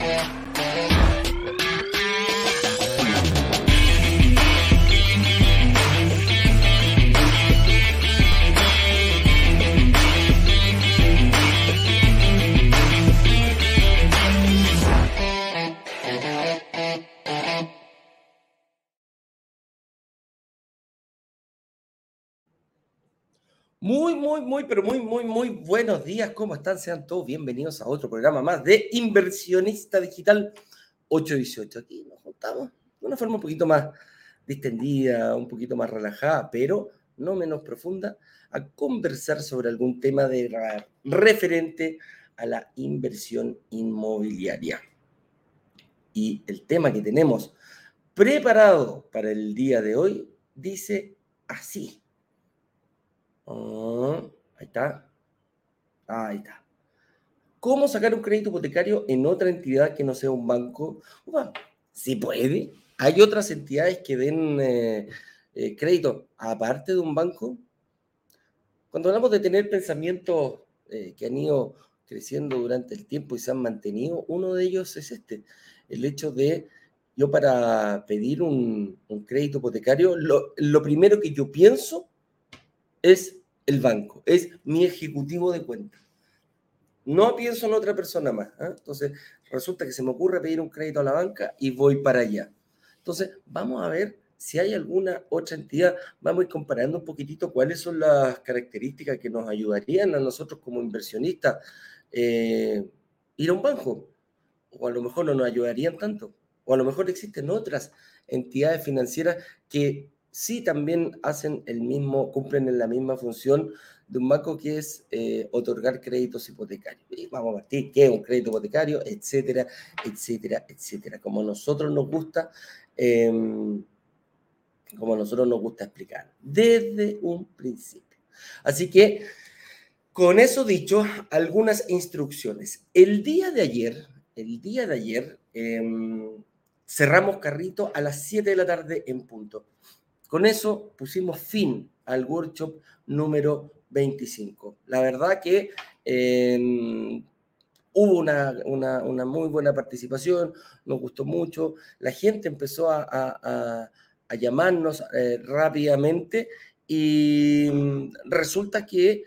Yeah. Muy, muy, muy, pero muy, muy, muy buenos días. ¿Cómo están? Sean todos bienvenidos a otro programa más de Inversionista Digital 818. Aquí nos juntamos de una forma un poquito más distendida, un poquito más relajada, pero no menos profunda, a conversar sobre algún tema referente a la inversión inmobiliaria. Y el tema que tenemos preparado para el día de hoy dice así. Ah, ahí está. ahí está. ¿Cómo sacar un crédito hipotecario en otra entidad que no sea un banco? sí puede. Hay otras entidades que den eh, eh, crédito aparte de un banco. Cuando hablamos de tener pensamientos eh, que han ido creciendo durante el tiempo y se han mantenido, uno de ellos es este, el hecho de yo para pedir un, crédito hipotecario, lo, lo primero que yo pienso es el banco, es mi ejecutivo de cuenta. No pienso en otra persona más. ¿ah? Entonces, resulta que se me ocurre pedir un crédito a la banca y voy para allá. Entonces, vamos a ver si hay alguna otra entidad. Vamos a ir comparando un poquitito cuáles son las características que nos ayudarían a nosotros como inversionistas eh, ir a un banco. O a lo mejor no nos ayudarían tanto. O a lo mejor existen otras entidades financieras que sí también hacen el mismo, cumplen en la misma función de un banco que es eh, otorgar créditos hipotecarios. Vamos a partir qué es un crédito hipotecario, etcétera, etcétera, etcétera. Como a nosotros nos gusta, em, como nosotros nos gusta explicar, desde un principio. Así que, con eso dicho, algunas instrucciones. El día de ayer, el día de ayer, em, cerramos carrito a las 7 de la tarde en punto. Con eso pusimos fin al workshop número 25. La verdad que em, hubo una, muy buena participación, nos gustó mucho, la gente empezó a, llamarnos eh, rápidamente y mm, resulta que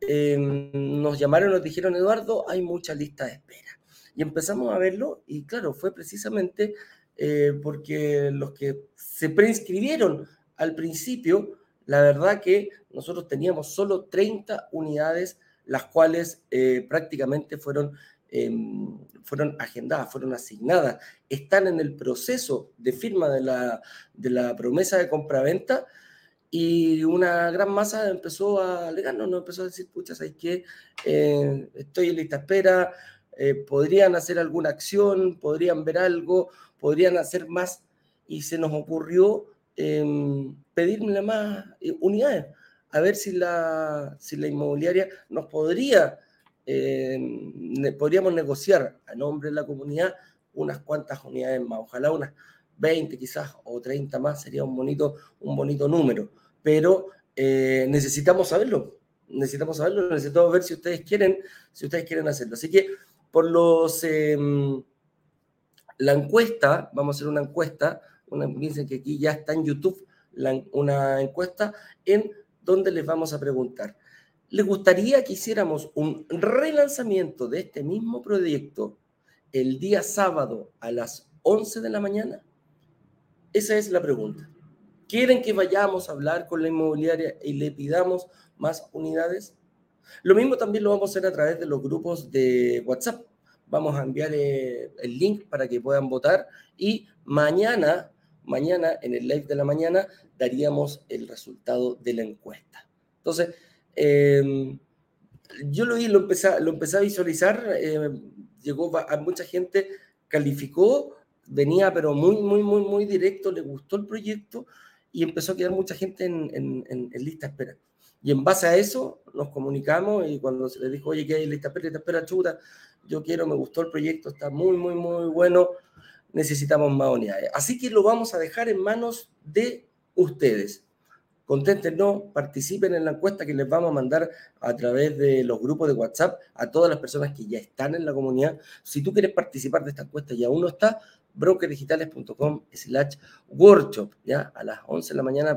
em, nos llamaron, nos dijeron, Eduardo, hay mucha lista de espera. Y empezamos a verlo y claro, fue precisamente eh, porque los que se preinscribieron al principio, la verdad que nosotros teníamos solo 30 unidades, las cuales eh, prácticamente fueron, em, fueron agendadas, fueron asignadas, están en el proceso de firma de la, de la promesa de compraventa y una gran masa empezó a alegarnos, no empezó a decir, pucha, ¿sabes qué? Eh, estoy en lista espera, podrían hacer alguna acción, podrían ver algo, podrían hacer más. Y se nos ocurrió eh, pedirle más unidades, a ver si la, si la inmobiliaria nos podría, em, podríamos negociar a nombre de la comunidad unas cuantas unidades más, ojalá unas 20 quizás o 30 más, sería un bonito, un bonito número, pero eh, necesitamos saberlo, necesitamos saberlo, necesitamos ver si ustedes quieren, si ustedes quieren hacerlo. Así que por los... La encuesta, vamos a hacer una encuesta, una, que aquí ya está en YouTube una encuesta en donde les vamos a preguntar, ¿les gustaría que hiciéramos un relanzamiento de este mismo proyecto el día sábado a las 11 de la mañana? Esa es la pregunta. ¿Quieren que vayamos a hablar con la inmobiliaria y le pidamos más unidades? Lo mismo también lo vamos a hacer a través de los grupos de WhatsApp vamos a enviar eh, el link para que puedan votar y mañana, mañana en el live de la mañana daríamos el resultado de la encuesta. Entonces, em, yo lo, lo, empecé, lo empecé a visualizar, em, llegó a mucha gente, calificó, venía pero muy, muy, muy, muy directo, le gustó el proyecto y empezó a quedar mucha gente en, en, en, lista espera. Y en base a eso nos comunicamos y cuando se le dijo, oye, que hay lista espera, espera, chuta, yo quiero, me gustó el proyecto, está muy, muy, muy bueno, necesitamos más unidades. Así que lo vamos a dejar en manos de ustedes. conténtenos, participen en la encuesta que les vamos a mandar a través de los grupos de WhatsApp a todas las personas que ya están en la comunidad. Si tú quieres participar de esta encuesta y aún no está, brokerdigitales.com slash workshop, ¿ya? A las 11 de la mañana,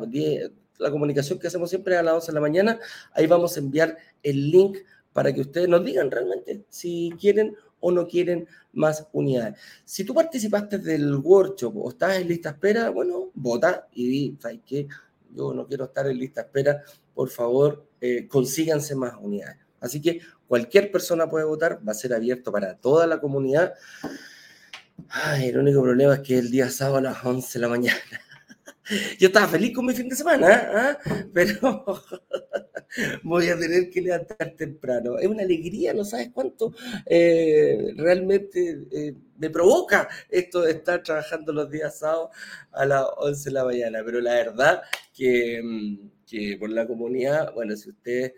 la comunicación que hacemos siempre a las 11 de la mañana, ahí vamos a enviar el link para que ustedes nos digan realmente si quieren o no quieren más unidades. Si tú participaste del workshop o estás en lista espera, bueno, vota y di, ¿sabes qué? Yo no quiero estar en lista espera, por favor, eh, consíganse más unidades. Así que cualquier persona puede votar, va a ser abierto para toda la comunidad. Ay, el único problema es que el día sábado a las 11 de la mañana. Yo estaba feliz con mi fin de semana, ¿eh? pero voy a tener que levantar temprano. Es una alegría, no sabes cuánto eh, realmente eh, me provoca esto de estar trabajando los días sábados a las 11 de la mañana. Pero la verdad que, mm, que por la comunidad, bueno, si ustedes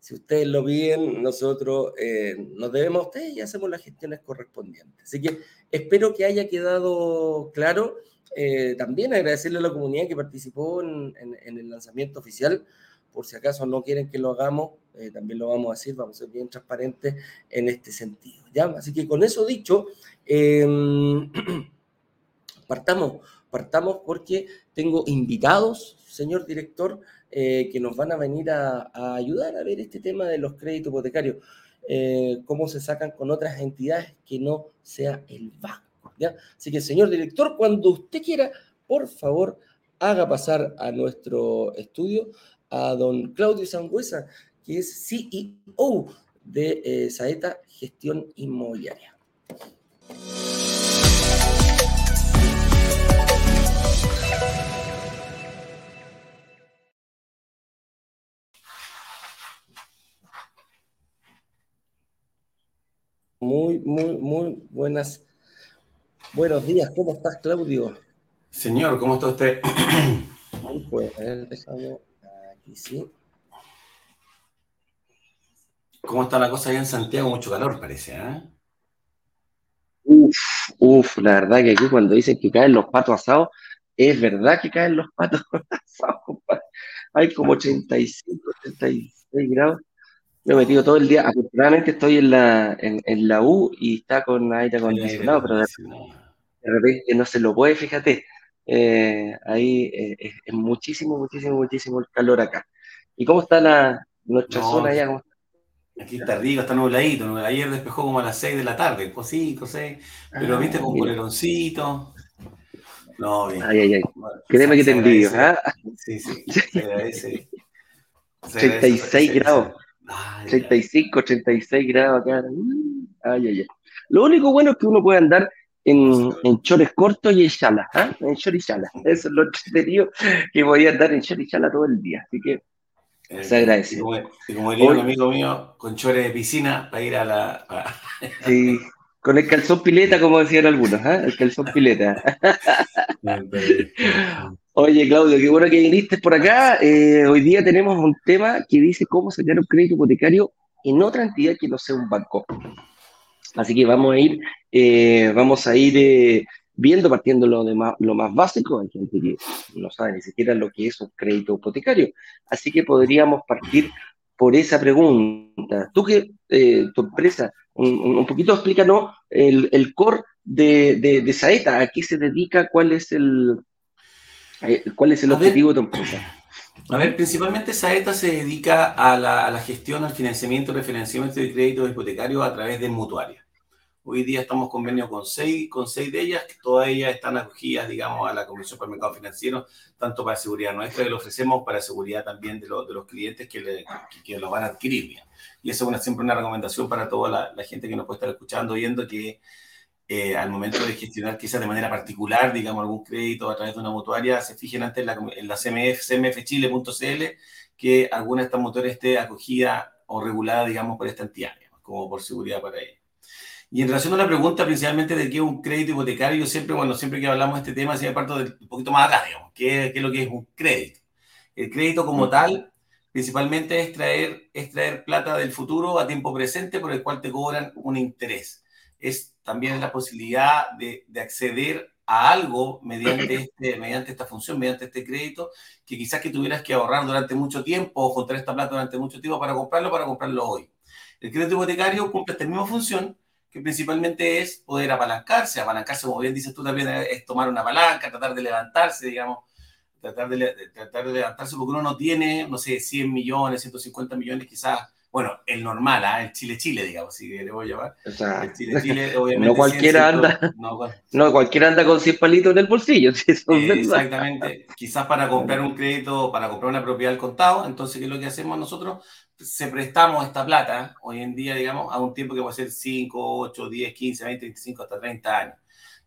si ustedes lo piden, nosotros eh, nos debemos a ustedes y hacemos las gestiones correspondientes. Así que espero que haya quedado claro. Eh, también agradecerle a la comunidad que participó en, el lanzamiento oficial. Por si acaso no quieren que lo hagamos, eh, también lo vamos a decir, vamos a ser bien transparentes en este sentido. ¿ya? Así que con eso dicho, em, partamos, partamos porque tengo invitados, señor director, eh, que nos van a venir a, ayudar a ver este tema de los créditos hipotecarios, eh, cómo se sacan con otras entidades que no sea el banco. Así que, señor director, cuando usted quiera, por favor, haga pasar a nuestro estudio a don Claudio Sangüesa, que es CEO de eh, Saeta Gestión Inmobiliaria. Muy, muy, muy buenas. Buenos días, ¿cómo estás, Claudio? Señor, ¿cómo está usted? Pues, aquí sí. ¿Cómo está la cosa allá en Santiago? Mucho calor, parece, ¿eh? Uf, uf, la verdad que aquí cuando dicen que caen los patos asados, es verdad que caen los patos asados, Hay como 85, 86 grados. Me he metido todo el día. Afortunadamente estoy en la, en, la U y está con aire acondicionado, pero de, repente no se lo puede, fíjate. Eh, ahí eh, es, muchísimo, muchísimo, muchísimo el calor acá. ¿Y cómo está la, nuestra zona allá? Aquí está rico, está nubladito. Ayer despejó como a las 6 de la tarde, pues 5, 6. Pero viste con poleroncito. No, bien. Ay, ay, ay. Créeme que te envidio. ¿ah? Sí, sí. Se agradece. 36 grados. 35, 86 grados acá. Ay, ay, ay. Lo único bueno es que uno puede andar en, en chores cortos y en chala, ¿ah? en chor y chala. Eso es lo entretenido que voy a andar en chor y chala todo el día. Así que eh, se agradece. Y como, y como diría un amigo mío, con chores de piscina para ir a la. Sí, con el calzón pileta, como decían algunos, ¿eh? el calzón pileta. Oye, Claudio, qué bueno que viniste por acá. Eh, hoy día tenemos un tema que dice cómo sacar un crédito hipotecario en otra entidad que no sea un banco. Así que vamos a ir, eh, vamos a ir eh, viendo, partiendo lo, más, lo más básico. Hay gente que no sabe ni siquiera lo que es un crédito hipotecario. Así que podríamos partir por esa pregunta. Tú que tu empresa, un, poquito explícanos el, el core de, de, de Saeta, a qué se dedica, cuál es el, ¿Cuál es el objetivo de tu empresa? A ver, principalmente Saeta se dedica a la, gestión, al financiamiento, refinanciamiento de créditos hipotecarios a través de mutuarias. Hoy día estamos convenios con seis, con seis de ellas, que todas ellas están acogidas, digamos, a la Comisión para el Mercado Financiero, tanto para seguridad nuestra, que lo ofrecemos para seguridad también de, de los clientes que, le, que, lo van a adquirir. Y eso es una, siempre una recomendación para toda la, la gente que nos puede estar escuchando, viendo que eh, al momento de gestionar quizás de manera particular, digamos, algún crédito a través de una mutuaria, se fijen antes en la, en la CMF, cmfchile.cl que alguna de estas motores esté acogida o regulada, digamos, por esta entidad, como por seguridad para ella. Y en relación a la pregunta principalmente de qué es un crédito hipotecario, yo siempre, bueno, siempre que hablamos de este tema, siempre parto de, un poquito más acá, digamos, ¿qué, qué es lo que es un crédito? El crédito como tal, principalmente es traer, es traer plata del futuro a tiempo presente por el cual te cobran un interés. Es también la posibilidad de, acceder a algo mediante, este, mediante esta función, mediante este crédito, que quizás que tuvieras que ahorrar durante mucho tiempo o juntar esta plata durante mucho tiempo para comprarlo, para comprarlo hoy. El crédito hipotecario cumple esta misma función, que principalmente es poder apalancarse. Apalancarse, como bien dices tú también, es tomar una palanca, tratar de levantarse, digamos, tratar de, tratar de levantarse porque uno no tiene, no sé, 100 millones, 150 millones quizás bueno, el normal, ¿ah? el Chile-Chile, digamos, si le voy a llamar. O sea, el Chile-Chile, obviamente. No cualquiera anda. No, cualquiera anda con 100 palitos en el bolsillo. exactamente. Quizás para comprar un crédito, para comprar una propiedad al contado. Entonces, ¿qué es lo que hacemos nosotros? Se prestamos esta plata hoy en día, digamos, a un tiempo que puede ser 5, 8, 10, 15, 20, 25, hasta 30 años.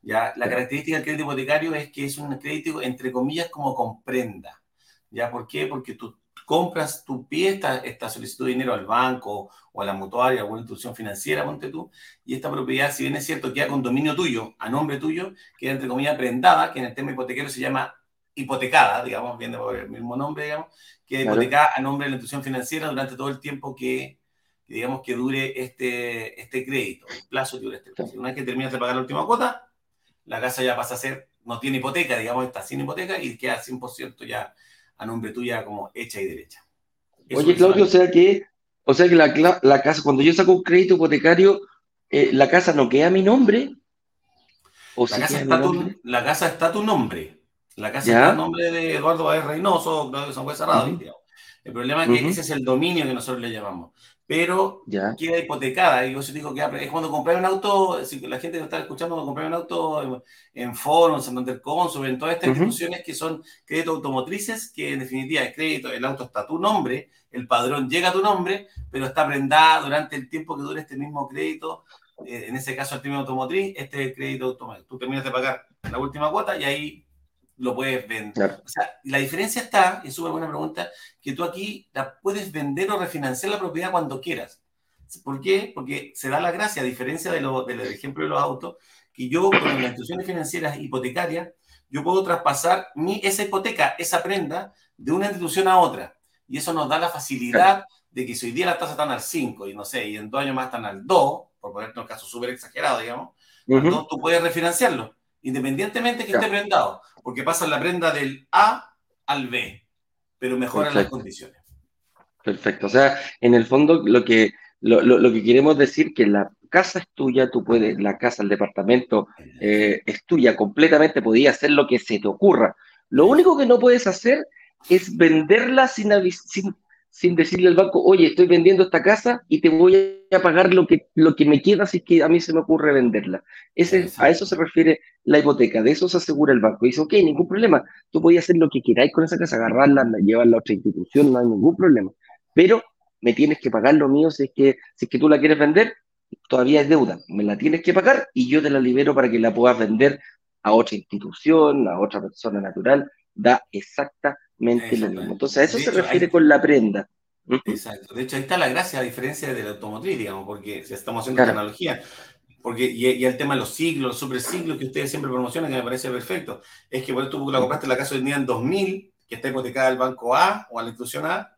¿ya? La característica del crédito hipotecario es que es un crédito, entre comillas, como comprenda. ¿Ya? ¿Por qué? Porque tú compras, tu pie esta, solicitud de dinero al banco o a la mutuaria, alguna institución financiera, ponte tú, y esta propiedad, si bien es cierto, queda con dominio tuyo, a nombre tuyo, queda entre comillas prendada, que en el tema hipotecario se llama hipotecada, digamos, viene por el mismo nombre, digamos, queda hipotecada a nombre de la institución financiera durante todo el tiempo que, digamos, que dure este, este crédito, el plazo que dure este crédito. Una vez que terminas de pagar la última cuota, la casa ya pasa a ser, no tiene hipoteca, digamos, está sin hipoteca y queda 100% ya a nombre tuya como hecha y derecha. Oye, Claudio, o sea que, o sea que la, casa, cuando yo saco un crédito hipotecario, eh, la casa no queda a mi nombre. ¿O la, casa está tu, la casa está tu nombre. La casa está a nombre de Eduardo Baez Reynoso, Claudio San Juan Cerrado. El problema es que ese es el dominio que nosotros le llamamos pero queda hipotecada. Y yo digo que es cuando compré un auto, si la gente que está escuchando, cuando compré un auto en, en Foro, en Santander Consul, en todas estas instituciones que son créditos automotrices, que en definitiva es crédito, el auto está a tu nombre, el padrón llega a tu nombre, pero está prendada durante el tiempo que dure este mismo crédito. Eh, en ese caso, el término automotriz, este es el crédito automotriz. Tú terminas de pagar la última cuota y ahí lo puedes vender. O sea, la diferencia está, y es súper buena pregunta, que tú aquí la puedes vender o refinanciar la propiedad cuando quieras. ¿Por qué? Porque se da la gracia, a diferencia de lo, del ejemplo de los autos, que yo con las instituciones financieras hipotecarias, yo puedo traspasar mi, esa hipoteca, esa prenda, de una institución a otra. Y eso nos da la facilidad de que si hoy día las tasas están al 5 y no sé, y en dos años más están al 2, por ponerte un caso súper exagerado, digamos, tú puedes refinanciarlo independientemente que esté prendado, porque pasa la prenda del A al B, pero mejoran las condiciones. Perfecto. O sea, en el fondo lo que, lo, que queremos decir que la casa es tuya, tú puedes, la casa, el departamento eh, es tuya completamente, podías hacer lo que se te ocurra. Lo único que no puedes hacer es venderla sin, sin, sin decirle al banco, oye, estoy vendiendo esta casa y te voy a pagar lo que, lo que me queda si es que a mí se me ocurre venderla. Ese, a eso se refiere la hipoteca, de eso se asegura el banco. Y dice, ok, ningún problema, tú podías hacer lo que queráis con esa casa, agarrarla, llevarla a otra institución, no hay ningún problema. Pero me tienes que pagar lo mío si es que, si es que tú la quieres vender, todavía es deuda, me la tienes que pagar y yo te la libero para que la puedas vender a otra institución, a otra persona natural, da exacta entonces, a eso se refiere con la prenda. Exacto. De hecho, ahí está la gracia, a diferencia de la automotriz, digamos, porque si estamos haciendo tecnología. Porque, y, el tema de los siglos, los super siglos que ustedes siempre promocionan, que me parece perfecto, es que por tú la compraste la casa hoy día en 2000, que está hipotecada al banco A o a la institución A,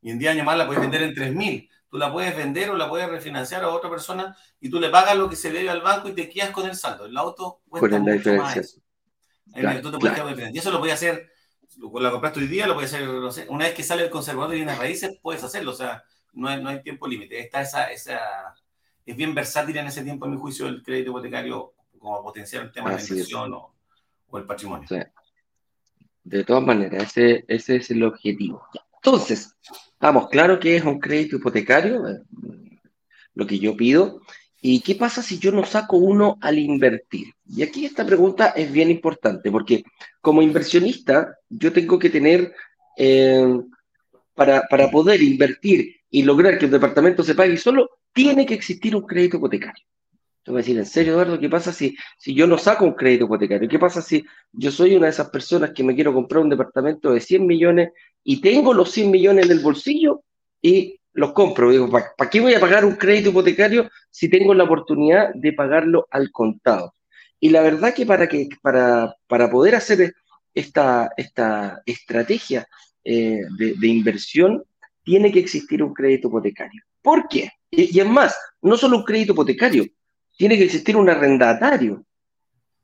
y en 10 años más la puedes vender en 3000. Tú la puedes vender o la puedes refinanciar a otra persona y tú le pagas lo que se debe al banco y te quedas con el saldo. El auto cuesta mucho más. Y eso lo puedes hacer la compraste hoy día, lo puedes hacer, no sé, una vez que sale el conservador de bienes raíces, puedes hacerlo, o sea, no hay, no hay tiempo límite. Está esa, esa, es bien versátil en ese tiempo, a mi juicio, el crédito hipotecario como potenciar el tema de la inversión o, o, el patrimonio. De todas maneras, ese, ese es el objetivo. Entonces, vamos, claro que es un crédito hipotecario, eh, lo que yo pido, ¿Y qué pasa si yo no saco uno al invertir? Y aquí esta pregunta es bien importante, porque como inversionista yo tengo que tener, eh, para, para, poder invertir y lograr que el departamento se pague solo, tiene que existir un crédito hipotecario. Te voy a decir, en serio, Eduardo, ¿qué pasa si, si yo no saco un crédito hipotecario? ¿Qué pasa si yo soy una de esas personas que me quiero comprar un departamento de 100 millones y tengo los 100 millones en el bolsillo y los compro. Digo, ¿para, qué voy a pagar un crédito hipotecario si tengo la oportunidad de pagarlo al contado? Y la verdad que para, que, para, para poder hacer esta, esta estrategia eh, de, inversión, tiene que existir un crédito hipotecario. ¿Por qué? Y, es más, no solo un crédito hipotecario, tiene que existir un arrendatario.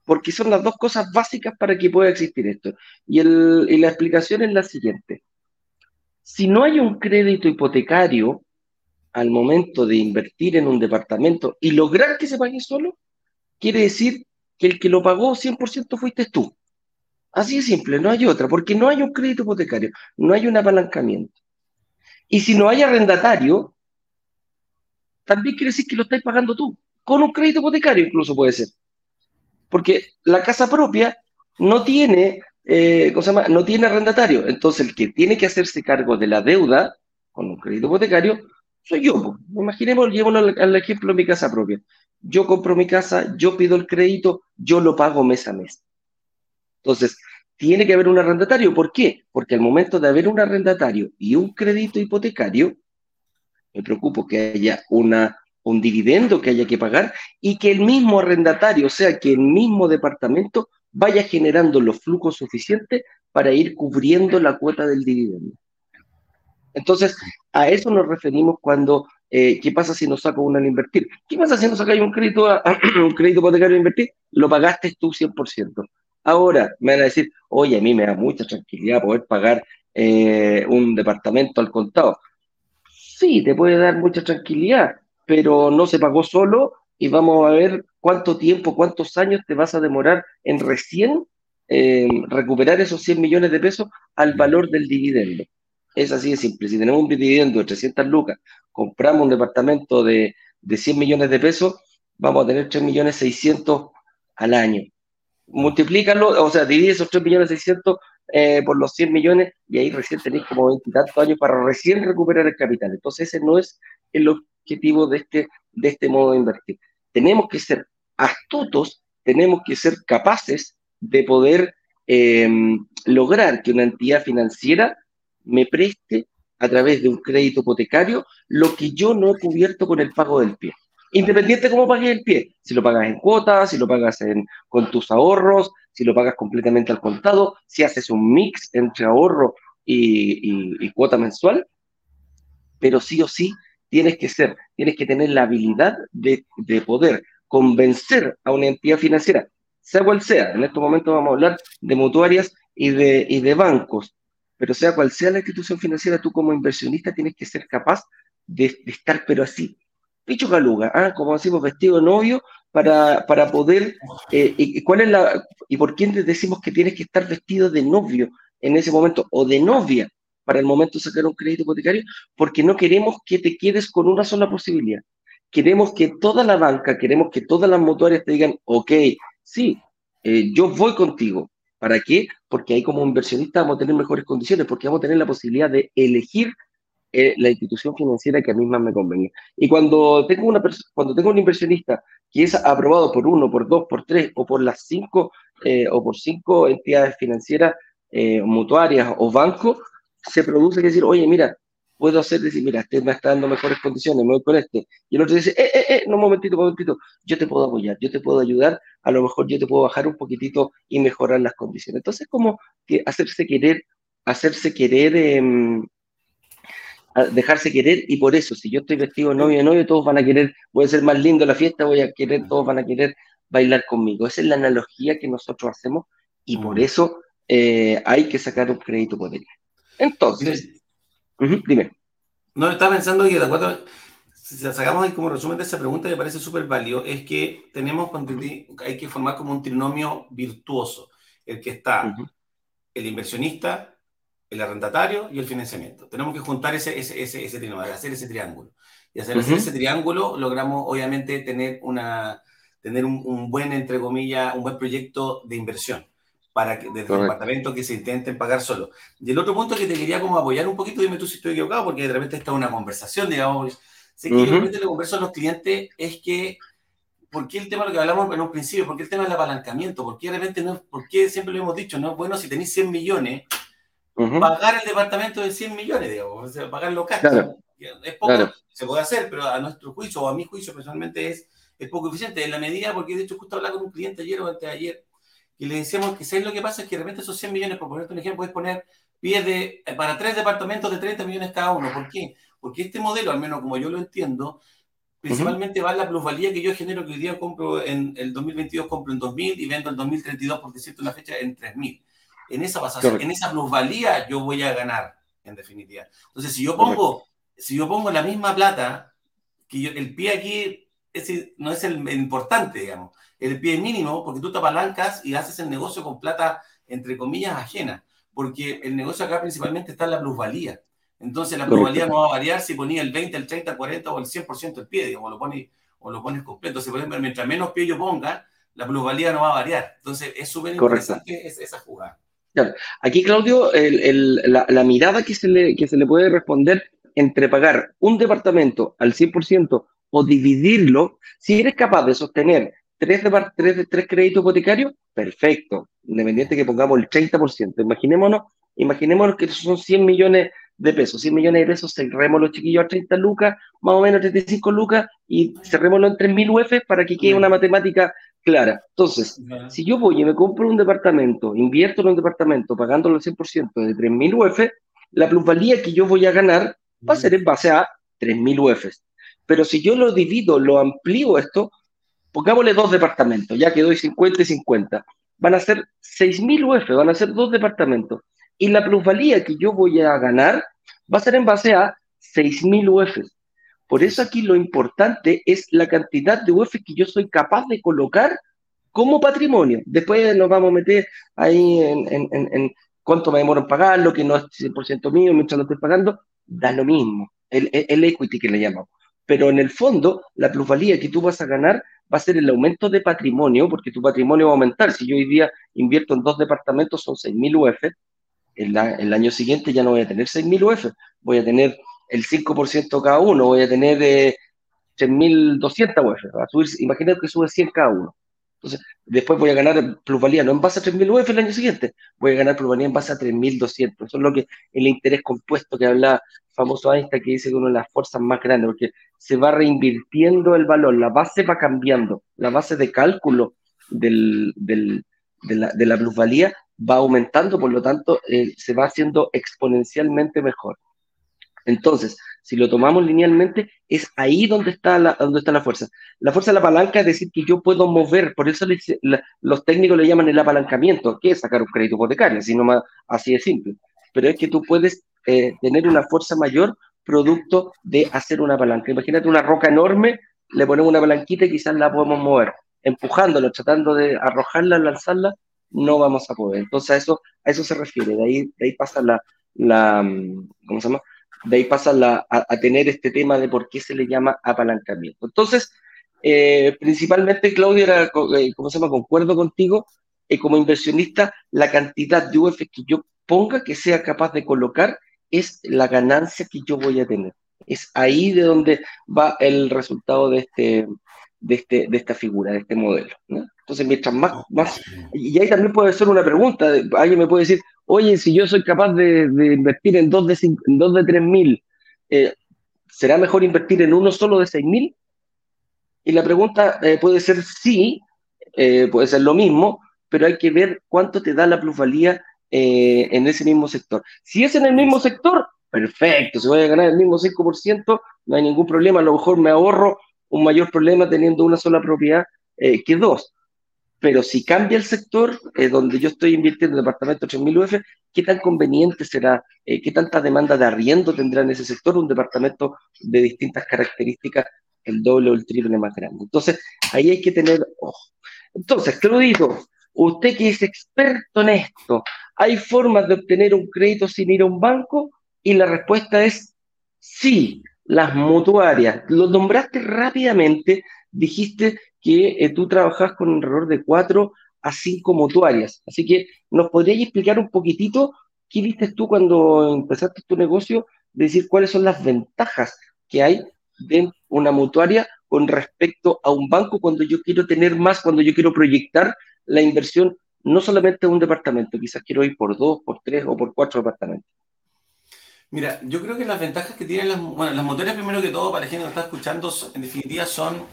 porque son las dos cosas básicas para que pueda existir esto. Y, el, y la explicación es la siguiente. Si no hay un crédito hipotecario al momento de invertir en un departamento y lograr que se pague solo, quiere decir que el que lo pagó 100% fuiste tú. Así de simple, no hay otra, porque no hay un crédito hipotecario, no hay un apalancamiento. Y si no hay arrendatario, también quiere decir que lo estás pagando tú, con un crédito hipotecario incluso puede ser. Porque la casa propia no tiene, eh, no tiene arrendatario. Entonces el que tiene que hacerse cargo de la deuda con un crédito hipotecario soy yo. Imaginemos, llevémoslo al, ejemplo de mi casa propia. Yo compro mi casa, yo pido el crédito, yo lo pago mes a mes. Entonces, tiene que haber un arrendatario. ¿Por qué? Porque al momento de haber un arrendatario y un crédito hipotecario, me preocupo que haya una, un dividendo que haya que pagar y que el mismo arrendatario, o sea, que el mismo departamento vaya generando los flujos suficientes para ir cubriendo la cuota del dividendo. Entonces, a eso nos referimos cuando, eh, ¿qué pasa si no saco una al invertir? ¿Qué pasa si no sacáis un crédito, un crédito hipotecario a invertir? Lo pagaste tú 100%. Ahora me van a decir, oye, a mí me da mucha tranquilidad poder pagar eh, un departamento al contado. Sí, te puede dar mucha tranquilidad, pero no se pagó solo y vamos a ver cuánto tiempo, cuántos años te vas a demorar en recién eh, recuperar esos 100 millones de pesos al valor del dividendo. Es así de simple. Si tenemos un dividendo de 300 lucas, compramos un departamento de, de 100 millones de pesos, vamos a tener 3 millones 600 al año. Multiplícalo, o sea, divide esos 3 millones 600 eh, por los 100 millones y ahí recién tenéis como 20 tantos años para recién recuperar el capital. Entonces ese no es el objetivo de este, de este modo de invertir. Tenemos que ser astutos, tenemos que ser capaces de poder em, lograr que una entidad financiera me preste a través de un crédito hipotecario lo que yo no he cubierto con el pago del pie. Independiente de cómo pagues el pie, si lo pagas en cuotas, si lo pagas con tus ahorros, si lo pagas completamente al contado, si haces un mix entre ahorro y, cuota mensual, pero sí o sí tienes que ser, tienes que tener la habilidad de, de poder convencer a una entidad financiera, sea cual sea, en estos momentos vamos a hablar de mutuarias y de bancos, pero sea cual sea la institución financiera, tú como inversionista tienes que ser capaz de, estar, pero así, picho caluga, ¿ah? como decimos, vestido de novio, para, para poder, eh, y, cuál es la, y por qué decimos que tienes que estar vestido de novio en ese momento, o de novia, para el momento de sacar un crédito hipotecario, porque no queremos que te quedes con una sola posibilidad. Queremos que toda la banca, queremos que todas las mutuarias te digan, ok, sí, eh, yo voy contigo, ¿Para qué? Porque ahí como inversionista vamos a tener mejores condiciones, porque vamos a tener la posibilidad de elegir eh, la institución financiera que a mí más me convenga. Y cuando tengo, una cuando tengo un inversionista que es aprobado por uno, por dos, por tres o por las cinco eh, o por cinco entidades financieras eh, mutuarias o bancos, se produce que decir, oye, mira, puedo hacer decir, mira, este me está dando mejores condiciones, me voy con este. Y el otro dice, eh, eh, eh, no, un momentito, un momentito, yo te puedo apoyar, yo te puedo ayudar, a lo mejor yo te puedo bajar un poquitito y mejorar las condiciones. Entonces, como que hacerse querer, hacerse querer, em, dejarse querer, y por eso, si yo estoy vestido novio de novio, todos van a querer, voy a ser más lindo la fiesta, voy a querer, todos van a querer bailar conmigo. Esa es la analogía que nosotros hacemos y por mm. eso eh, hay que sacar un crédito por ella. Entonces, dime. No, estaba pensando que de acuerdo, si sacamos ahí como resumen de esa pregunta, me parece súper válido, es que tenemos, hay que formar como un trinomio virtuoso, el que está el inversionista, el arrendatario y el financiamiento. Tenemos que juntar ese, ese, ese, ese trinomio, hacer ese triángulo. Y hacer ese triángulo logramos, obviamente, tener, una, tener un, un buen, entre comillas, un buen proyecto de inversión para que desde el departamento que se intenten pagar solo. Y el otro punto que te quería como apoyar un poquito, dime tú si estoy equivocado, porque de repente está una conversación, digamos, sé que yo le converso a los clientes es que, ¿por qué el tema, lo que hablamos en un principio, por qué el tema del apalancamiento? ¿Por qué de repente no, por qué siempre lo hemos dicho, no es bueno si tenéis 100 millones, pagar el departamento de 100 millones, digamos, o sea, pagarlo caro. Es poco, se puede hacer, pero a nuestro juicio o a mi juicio personalmente es, es poco eficiente, en la medida, porque de hecho justo hablaba con un cliente ayer o antes de ayer, y le decíamos que ¿sabes lo que pasa? Es que de repente esos 100 millones, por ponerte un ejemplo, puedes poner pies de, para tres departamentos de 30 millones cada uno. ¿Por qué? Porque este modelo, al menos como yo lo entiendo, principalmente va en la plusvalía que yo genero que hoy día compro en el 2022, compro en 2000 y vendo en 2032, por decirte una fecha, en 3000. En esa en esa plusvalía yo voy a ganar, en definitiva. Entonces, si yo pongo, si yo pongo la misma plata, que el pie aquí no es el importante, digamos, el pie mínimo, porque tú te apalancas y haces el negocio con plata, entre comillas, ajena, porque el negocio acá principalmente está en la plusvalía. Entonces la plusvalía no va a variar si ponía el 20, el 30, el 40 o el 100% del pie, digamos, lo pones, o lo pones completo. Si, por ejemplo, mientras menos pie yo ponga, la plusvalía no va a variar. Entonces es súper interesante esa jugada. Aquí, Claudio, la, mirada que se, le, que se le puede responder entre pagar un departamento al 100% o dividirlo, si eres capaz de sostener tres, tres, tres créditos hipotecarios, perfecto, independiente que pongamos el 30%. Imaginémonos, imaginémonos que son 100 millones de pesos. 100 millones de pesos, cerremos los chiquillos a 30 lucas, más o menos 35 lucas, y cerrémoslo en 3.000 UF para que quede una matemática clara. Entonces, si yo voy y me compro un departamento, invierto en un departamento pagándolo al 100% de 3.000 UF, la plusvalía que yo voy a ganar va a ser en base a 3.000 UF. Pero si yo lo divido, lo amplío esto, pongámosle dos departamentos, ya que doy 50 y 50, van a ser 6.000 UF, van a ser dos departamentos. Y la plusvalía que yo voy a ganar va a ser en base a 6.000 UF. Por eso aquí lo importante es la cantidad de UF que yo soy capaz de colocar como patrimonio. Después nos vamos a meter ahí en, cuánto me demoro en pagarlo, que no es 100% mío mientras lo estoy pagando. Da lo mismo, el, el equity que le llamamos. Pero en el fondo, la plusvalía que tú vas a ganar va a ser el aumento de patrimonio, porque tu patrimonio va a aumentar. Si yo hoy día invierto en dos departamentos, son 6.000 UF, el, año siguiente ya no voy a tener 6.000 UF, voy a tener el 5% cada uno, voy a tener eh, 3.200 UF, va a subir, imagínate que sube 100 cada uno. Entonces, después voy a ganar plusvalía no en base a 3.000 UF el año siguiente, voy a ganar plusvalía en base a 3.200. Eso es lo que el interés compuesto que habla famoso Einstein, que dice que una de las fuerzas más grandes, porque se va reinvirtiendo el valor, la base va cambiando, la base de cálculo de, la, de plusvalía va aumentando, por lo tanto, eh, se va haciendo exponencialmente mejor. Entonces, si lo tomamos linealmente, es ahí donde está la, donde está la fuerza. La fuerza de la palanca es decir que yo puedo mover, por eso los técnicos le llaman el apalancamiento, que es sacar un crédito hipotecario, así, nomás, así de simple. Pero es que tú puedes eh, tener una fuerza mayor producto de hacer una palanca. Imagínate una roca enorme, le ponemos una palanquita y quizás la podemos mover, empujándolo, tratando de arrojarla, lanzarla, no vamos a poder. Entonces a eso, a eso se refiere, de ahí, de ahí pasa la, la, ¿cómo se llama? De ahí pasa la, a, tener este tema de por qué se le llama apalancamiento. Entonces, eh, principalmente, Claudia, era, eh, ¿cómo se llama? Concuerdo contigo, eh, como inversionista, la cantidad de UF que yo ponga, que sea capaz de colocar, es la ganancia que yo voy a tener. Es ahí de donde va el resultado de este, de, este, de esta figura, de este modelo. Entonces, mientras más, más, y ahí también puede ser una pregunta, alguien me puede decir, oye, si yo soy capaz de, invertir en dos de, en dos de tres mil, eh, ¿será mejor invertir en uno solo de seis mil? Y la pregunta eh, puede ser sí, eh, puede ser lo mismo, pero hay que ver cuánto te da la plusvalía en ese mismo sector. Si es en el mismo sector, perfecto, si voy a ganar el mismo 5%, no hay ningún problema, a lo mejor me ahorro un mayor problema teniendo una sola propiedad que dos. Pero si cambia el sector eh, donde yo estoy invirtiendo en departamento 3.000 UF, ¿qué tan conveniente será? Eh, ¿Qué tanta demanda de arriendo tendrá en ese sector un departamento de distintas características, el doble o el triple más grande? Entonces, ahí hay que tener ojo. Entonces, Claudito, usted que es experto en esto, ¿hay formas de obtener un crédito sin ir a un banco? Y la respuesta es sí las mutuarias. Lo nombraste rápidamente, dijiste que eh, tú trabajas con error de cuatro a cinco mutuarias. Así que, ¿nos podrías explicar un poquitito qué viste tú cuando empezaste tu negocio? decir cuáles son las ventajas que hay de una mutuaria con respecto a un banco cuando yo quiero tener más, cuando yo quiero proyectar la inversión, no solamente a un departamento, quizás quiero ir por dos, por tres o por cuatro departamentos. Mira, yo creo que las ventajas que tienen las, bueno, las motores, primero que todo, para gente que está escuchando, en definitiva son,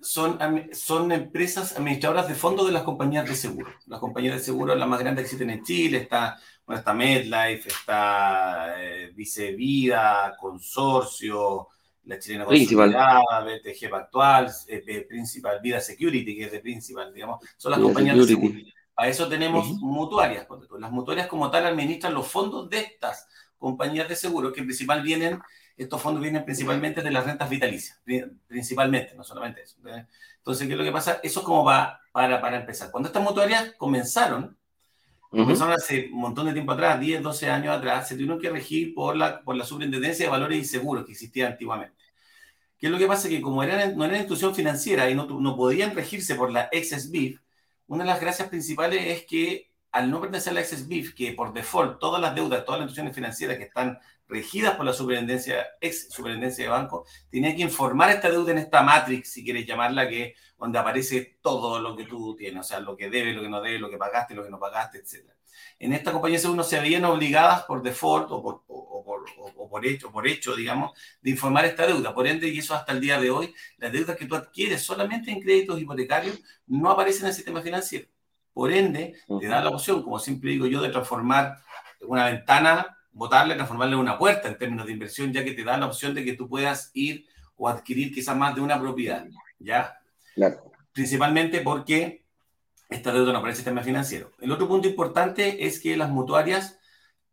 son, son empresas administradoras de fondos de las compañías de seguro. Las compañías de seguro, las más grandes que existen en Chile, está, bueno, está MedLife, está eh, Vicevida, Consorcio, la chilena consolidada, BTG Pactual, eh, Principal Vida Security, que es de Principal, digamos, son las compañías de seguridad. Para eso tenemos mutuarias. Las mutuarias como tal administran los fondos de estas compañías de seguro, que principal vienen, estos fondos vienen principalmente de las rentas vitalicias, principalmente, no solamente eso. Entonces, ¿qué es lo que pasa? Eso es como va para, para empezar. Cuando estas mutuarias comenzaron, comenzaron hace un montón de tiempo atrás, 10, 12 años atrás, se tuvieron que regir por la, por la Superintendencia de Valores y Seguros que existía antiguamente. ¿Qué es lo que pasa? Que como eran, no eran institución financiera y no, no podían regirse por la XSBIF, una de las gracias principales es que al no pertenecer a la XSBIF, que por default todas las deudas, todas las instituciones financieras que están regidas por la superintendencia, ex superintendencia de banco, tenía que informar esta deuda en esta matrix, si quieres llamarla, que donde aparece todo lo que tú tienes, o sea, lo que debe, lo que no debe, lo que pagaste, lo que no pagaste, etc. En esta compañía seguro se veían obligadas por default o por, o, por, o por, hecho, por hecho, digamos, de informar esta deuda. Por ende, y eso hasta el día de hoy, las deudas que tú adquieres solamente en créditos hipotecarios no aparecen en el sistema financiero. Por ende, te da la opción, como siempre digo yo, de transformar una ventana, botarla, transformarla en una puerta en términos de inversión, ya que te da la opción de que tú puedas ir o adquirir quizás más de una propiedad, ¿ya? Claro. Principalmente porque esta deuda no aparece en el sistema financiero. El otro punto importante es que las mutuarias,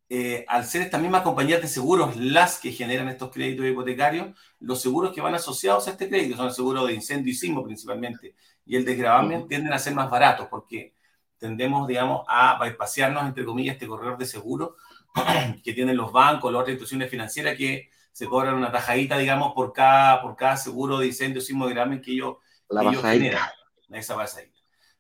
eh, al ser estas mismas compañías de seguros las que generan estos créditos hipotecarios, los seguros que van asociados a este crédito son el seguro de incendio y sismo principalmente, y el desgravamen tienden a ser más baratos porque tendemos, digamos, a bypasearnos, entre comillas, este corredor de seguro que tienen los bancos, las otras instituciones financieras que se cobran una tajadita, digamos, por cada, por cada seguro de incendio, sismo, de que ellos, La ellos generan. Esa bajadita.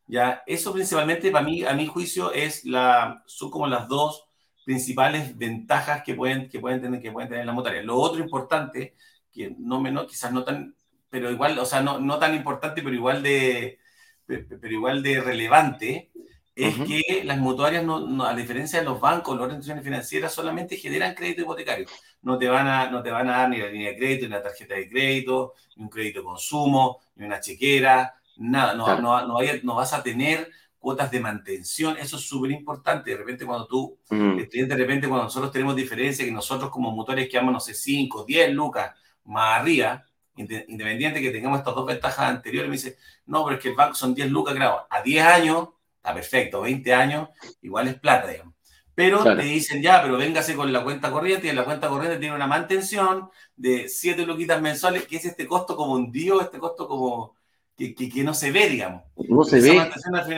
Ya, eso principalmente para mí, a mi juicio, es la, son como las dos principales ventajas que pueden, que pueden, tener, que pueden tener las motores. Lo otro importante, que no menos, quizás no tan, pero igual, o sea, no, no tan importante, pero igual de, pero igual de relevante, es que las mutuarias, no, a diferencia de los bancos, las instituciones financieras, solamente generan crédito hipotecario. No te van a, no te van a dar ni la línea de crédito, ni la tarjeta de crédito, ni un crédito de consumo, ni una chequera, nada. No, no, no, vas a tener cuotas de mantención. Eso es súper importante. De repente, cuando tú, el cliente, de repente, cuando nosotros tenemos diferencia, que nosotros como mutuarias quedamos, no sé, 5, 10 lucas más arriba, independiente que tengamos estas dos ventajas anteriores, me dice, no, pero es que el banco son 10 lucas, claro, a 10 años está perfecto, 20 años, igual es plata, digamos. Pero te dicen, ya, pero véngase con la cuenta corriente, y la cuenta corriente tiene una mantención de 7 luquitas mensuales, que es este costo como un dios, este costo como que, que, no se ve, digamos. No se ve,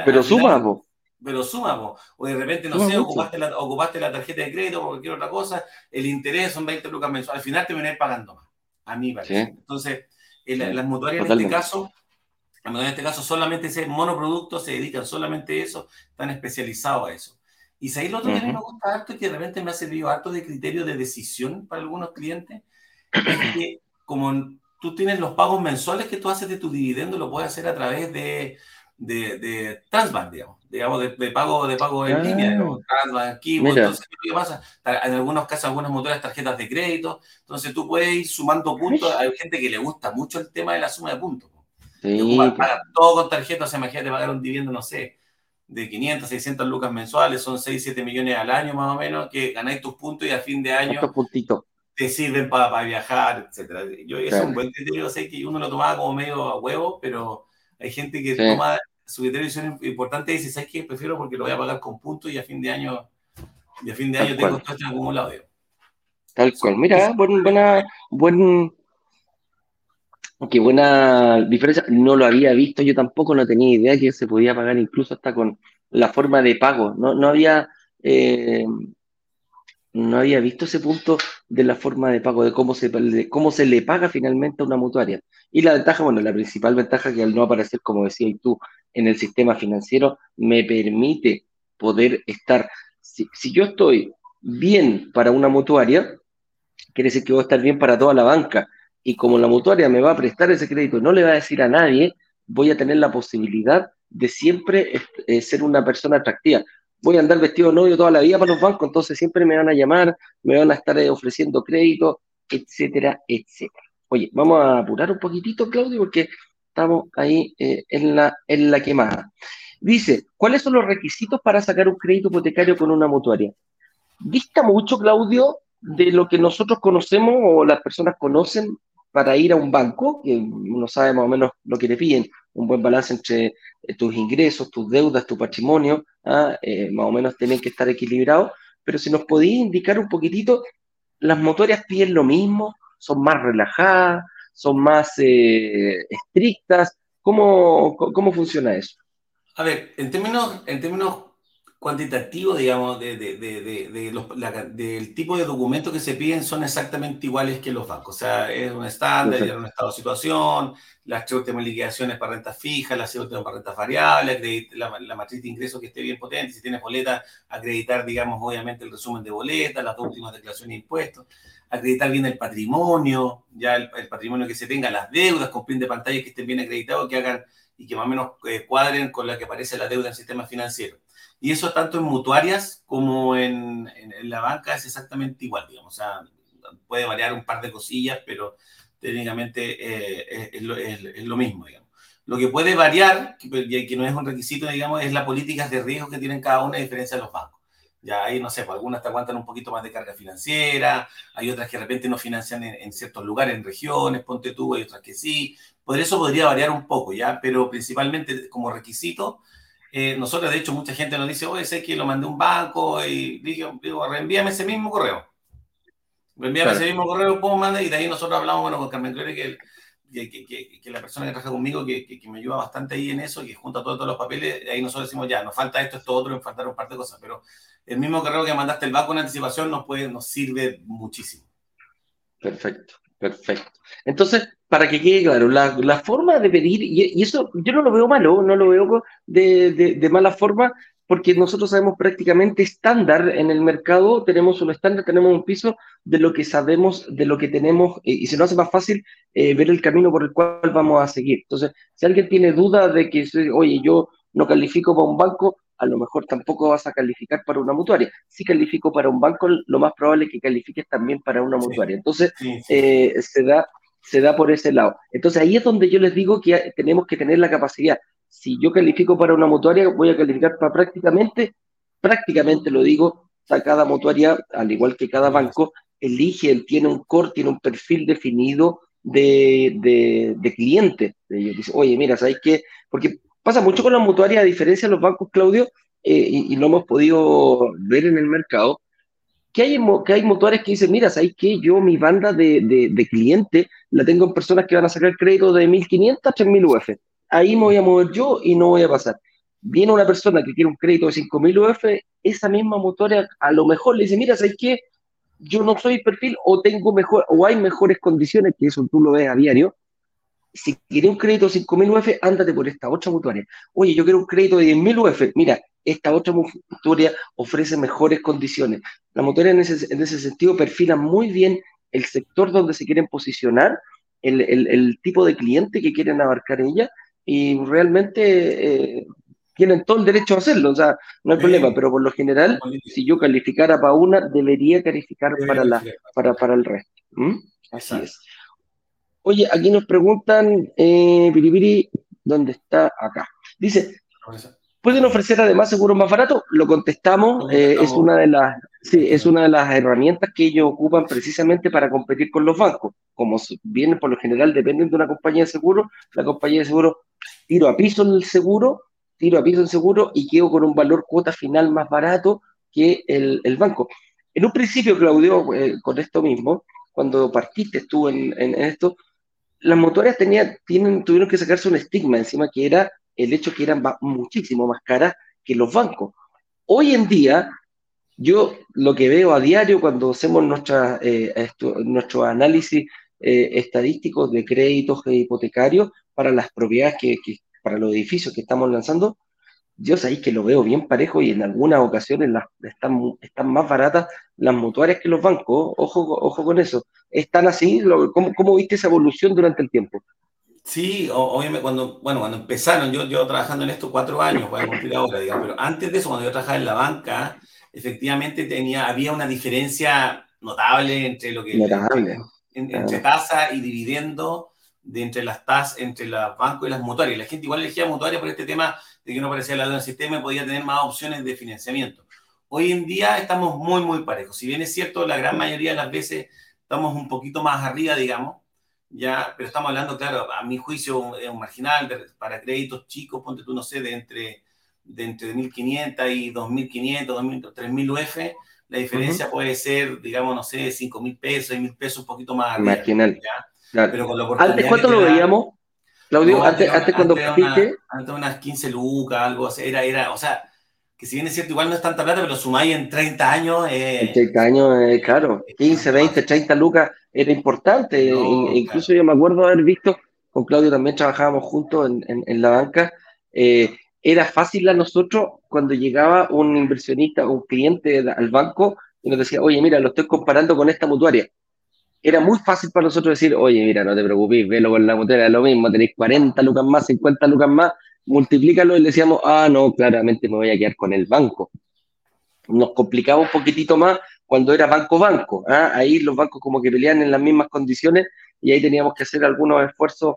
pero suma, pero suma, o de repente, no sé, ocupaste la, ocupaste la, tarjeta de crédito o cualquier otra cosa, el interés son 20 lucas mensuales, al final te viene pagando más, a mí parece. Entonces, las mutuarias en este caso en este caso solamente ese monoproducto se dedican solamente a eso, están especializados a eso. Y si ahí lo otro que me gusta harto y que de repente me ha servido harto de criterio de decisión para algunos clientes, es que como tú tienes los pagos mensuales que tú haces de tu dividendo, lo puedes hacer a través de, de, de Transbank, digamos, digamos de, pago, de pago en línea, digamos, ah, Transbank, entonces, ¿qué pasa? En algunos casos, algunas motores tarjetas de crédito, entonces tú puedes ir sumando puntos, hay gente que le gusta mucho el tema de la suma de puntos. Sí. Pagar todo con tarjeta, o sea, imagínate pagar un dividendo, no sé, de 500, 600 lucas mensuales, son 6, 7 millones al año más o menos, que ganáis tus puntos y a fin de año te sirven para viajar, etcétera. Yo es un buen criterio, sé que uno lo tomaba como medio a huevo, pero hay gente que toma su criterio importante y dice, ¿sabes qué? Prefiero porque lo voy a pagar con puntos y a fin de año, y a fin de año tengo todo esto acumulado. Tal cual. Mira, buen, buena, buen, Qué buena diferencia. No lo había visto, yo tampoco no tenía idea que se podía pagar incluso hasta con la forma de pago. No, no había, eh, no había visto ese punto de la forma de pago, de cómo se, cómo se le paga finalmente a una mutuaria. Y la ventaja, bueno, la principal ventaja que al no aparecer, como decías tú, en el sistema financiero, me permite poder estar, si, si yo estoy bien para una mutuaria, quiere decir que voy a estar bien para toda la banca y como la mutuaria me va a prestar ese crédito, no le va a decir a nadie, voy a tener la posibilidad de siempre eh, ser una persona atractiva. Voy a andar vestido de novio toda la vida para los bancos, entonces siempre me van a llamar, me van a estar eh, ofreciendo crédito, etcétera, etcétera. Oye, vamos a apurar un poquitito, Claudio, porque estamos ahí eh, en, la, en la quemada. Dice, ¿cuáles son los requisitos para sacar un crédito hipotecario con una mutuaria? Dista mucho, Claudio, de lo que nosotros conocemos o las personas conocen para ir a un banco, que uno sabe más o menos lo que le piden, un buen balance entre eh, tus ingresos, tus deudas, tu patrimonio, ¿ah? eh, más o menos tienen que estar equilibrados, pero si nos podéis indicar un poquitito, las motorias piden lo mismo, son más relajadas, son más eh, estrictas, ¿Cómo, ¿cómo funciona eso? A ver, en términos, en términos cuantitativo, digamos, de, de, de, los, del tipo de documentos que se piden son exactamente iguales que los bancos. O sea, es un estándar, es un estado de situación, las últimas liquidaciones para rentas fijas, las últimas para rentas variables, la, la, matriz de ingresos que esté bien potente, si tienes boleta, acreditar, digamos, obviamente el resumen de boleta, las dos últimas declaraciones de impuestos, acreditar bien el patrimonio, ya el, patrimonio que se tenga, las deudas con print de pantalla que estén bien acreditados, que hagan y que más o menos eh, cuadren con la que aparece la deuda en el sistema financiero. Y eso tanto en mutuarias como en, en, la banca es exactamente igual, digamos. O sea, puede variar un par de cosillas, pero técnicamente eh, es, lo, es, lo, mismo, digamos. Lo que puede variar, que, que no es un requisito, digamos, es las políticas de riesgo que tienen cada una a diferencia de los bancos. Ya ahí, no sé, pues algunas te aguantan un poquito más de carga financiera, hay otras que de repente no financian en, en, ciertos lugares, en regiones, ponte tú, hay otras que sí. Por eso podría variar un poco, ¿ya? Pero principalmente como requisito, eh, nosotros, de hecho, mucha gente nos dice, oye, sé que lo mandé a un banco y digo, digo reenvíame ese mismo correo. Reenvíame ese mismo correo, ¿cómo manda? Y de ahí nosotros hablamos, bueno, con Carmen Clore, que, que, que, que, la persona que trabaja conmigo, que, me ayuda bastante ahí en eso, que junta todos, todos los papeles, de ahí nosotros decimos, ya, nos falta esto, esto, otro, nos faltaron un par de cosas, pero el mismo correo que mandaste el banco en anticipación nos, puede, nos sirve muchísimo. Perfecto, perfecto. Entonces, para que quede claro, la, la forma de pedir, y, eso yo no lo veo malo, no lo veo de, de, de, mala forma, porque nosotros sabemos prácticamente estándar en el mercado, tenemos un estándar, tenemos un piso de lo que sabemos, de lo que tenemos, eh, y se nos hace más fácil eh, ver el camino por el cual vamos a seguir. Entonces, si alguien tiene duda de que, oye, yo no califico para un banco, a lo mejor tampoco vas a calificar para una mutuaria. Si califico para un banco, lo más probable es que califiques también para una mutuaria. Entonces, eh, se da se da por ese lado. Entonces ahí es donde yo les digo que tenemos que tener la capacidad. Si yo califico para una mutuaria, voy a calificar para prácticamente, prácticamente lo digo, cada mutuaria, al igual que cada banco, elige, él tiene un core, tiene un perfil definido de, de, de cliente. Dice, oye, mira, ¿sabes qué? Porque pasa mucho con las mutuarias, a diferencia de los bancos, Claudio, eh, y, y, lo hemos podido ver en el mercado, que hay, que hay motores que dicen, mira, ¿sabes qué? Yo mi banda de, de, de clientes la tengo en personas que van a sacar crédito de 1.500 a 3.000 UF. Ahí me voy a mover yo y no voy a pasar. Viene una persona que quiere un crédito de 5.000 UF, esa misma motora a lo mejor le dice, mira, ¿sabes qué? Yo no soy perfil o tengo mejor, o hay mejores condiciones, que eso tú lo ves a diario, si quieres un crédito de 5.000 UF, ándate por esta otra mutuaria. Oye, yo quiero un crédito de 10.000 UF. Mira, esta otra mutuaria ofrece mejores condiciones. La mutuaria en ese, en ese sentido perfila muy bien el sector donde se quieren posicionar, el, el, el tipo de cliente que quieren abarcar ella y realmente eh, tienen todo el derecho a hacerlo, o sea, no hay problema, pero por lo general, si yo calificara para una, debería calificar para, la, para, para el resto. ¿Mm? Así es. Oye, aquí nos preguntan, eh, Piripiri, ¿dónde está? Acá. Dice, ¿pueden ofrecer además seguros más baratos? Lo contestamos, eh, es, una de las, sí, es una de las herramientas que ellos ocupan precisamente para competir con los bancos. Como vienen por lo general, dependen de una compañía de seguro, la compañía de seguro tiro a piso el seguro, tiro a piso el seguro y quedo con un valor cuota final más barato que el, el banco. En un principio, Claudio, eh, con esto mismo, cuando partiste tú en, en esto, las motoras tenían, tienen, tuvieron que sacarse un estigma encima que era el hecho que eran muchísimo más caras que los bancos. Hoy en día, yo lo que veo a diario cuando hacemos nuestra, eh, nuestro análisis eh, estadísticos de créditos hipotecarios para las propiedades que, para los edificios que estamos lanzando, yo sabéis que lo veo bien parejo y en algunas ocasiones las, están, están más baratas las mutuarias que los bancos. Ojo, ojo con eso. ¿Están así? ¿Cómo, ¿Cómo, viste esa evolución durante el tiempo? Sí, obviamente cuando, bueno, cuando empezaron, yo, yo trabajando en esto cuatro años, voy a cumplir ahora, digamos, pero antes de eso, cuando yo trabajaba en la banca, efectivamente tenía, había una diferencia notable entre lo que... Notable. Entre, entre tasa y dividendo de entre las tasas, entre los bancos y las mutuarias. La gente igual elegía mutuarias por este tema de que no parecía la del sistema y podía tener más opciones de financiamiento. Hoy en día estamos muy, muy parejos. Si bien es cierto, la gran mayoría de las veces estamos un poquito más arriba, digamos, ya, pero estamos hablando, claro, a mi juicio es un marginal para créditos chicos, ponte tú, no sé, de entre, de entre 1.500 y 2.500, 3.000 UF, la diferencia puede ser, digamos, no sé, 5.000 pesos, 6.000 pesos, un poquito más. Marginal. Pero con la ¿Antes cuánto lo veíamos? Claudio, antes, antes, cuando antes, antes unas 15 lucas, algo así, era, era, o sea, que si bien es cierto, igual no es tanta plata, pero sumáis en 30 años. Eh, en 30 años, eh, claro, 15, 20, 30 lucas era importante. incluso yo me acuerdo haber visto, con Claudio también trabajábamos juntos en, en, la banca. Eh, era fácil a nosotros cuando llegaba un inversionista o un cliente al banco y nos decía, oye, mira, lo estoy comparando con esta mutuaria. Era muy fácil para nosotros decir, oye, mira, no te preocupes, velo con la mutuaria, es lo mismo, tenéis 40 lucas más, 50 lucas más, multiplícalo y le decíamos, ah, no, claramente me voy a quedar con el banco. Nos complicaba un poquitito más cuando era banco-banco. ¿ah? Ahí los bancos como que peleaban en las mismas condiciones y ahí teníamos que hacer algunos esfuerzos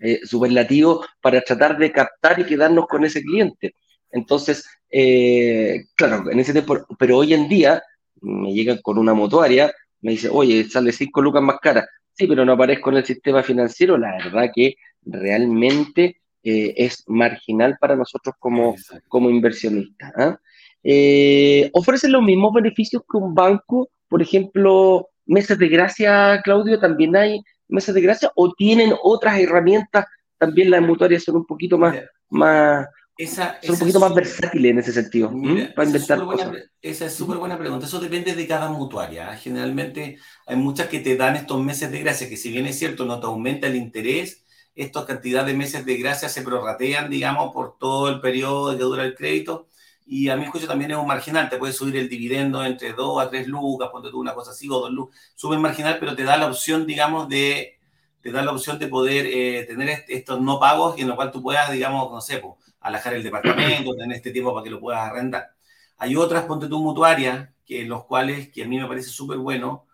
eh, superlativos para tratar de captar y quedarnos con ese cliente. Entonces, eh, claro, en ese tiempo, pero hoy en día me llegan con una motuaria, me dice, oye, sale cinco lucas más cara. Sí, pero no aparezco en el sistema financiero. La verdad que realmente eh, es marginal para nosotros como, como inversionistas. ¿ah? Eh, ¿Ofrecen los mismos beneficios que un banco? Por ejemplo, meses de gracia, Claudio, ¿también hay meses de gracia? ¿O tienen otras herramientas? También las mutuarias son un poquito más, más, esa, son un poquito más versátiles en ese sentido, para inventar cosas. esa es súper buena pregunta. Eso depende de cada mutuaria. ¿ah? Generalmente hay muchas que te dan estos meses de gracia, que si bien es cierto, no te aumenta el interés, esta cantidad de meses de gracia se prorratean, digamos, por todo el periodo que dura el crédito. Y a mi juicio también es un marginal, te puede subir el dividendo entre 2 a 3 lucas, ponte tú una cosa así, o 2 lucas, sube marginal, pero te da la opción, digamos, de, te da la opción de poder eh, tener estos no pagos y en lo cual tú puedas, digamos, no sé, pues, alajar el departamento, tener este tiempo para que lo puedas arrendar. Hay otras, ponte tú mutuarias, que los cuales, que a mí me parece súper bueno,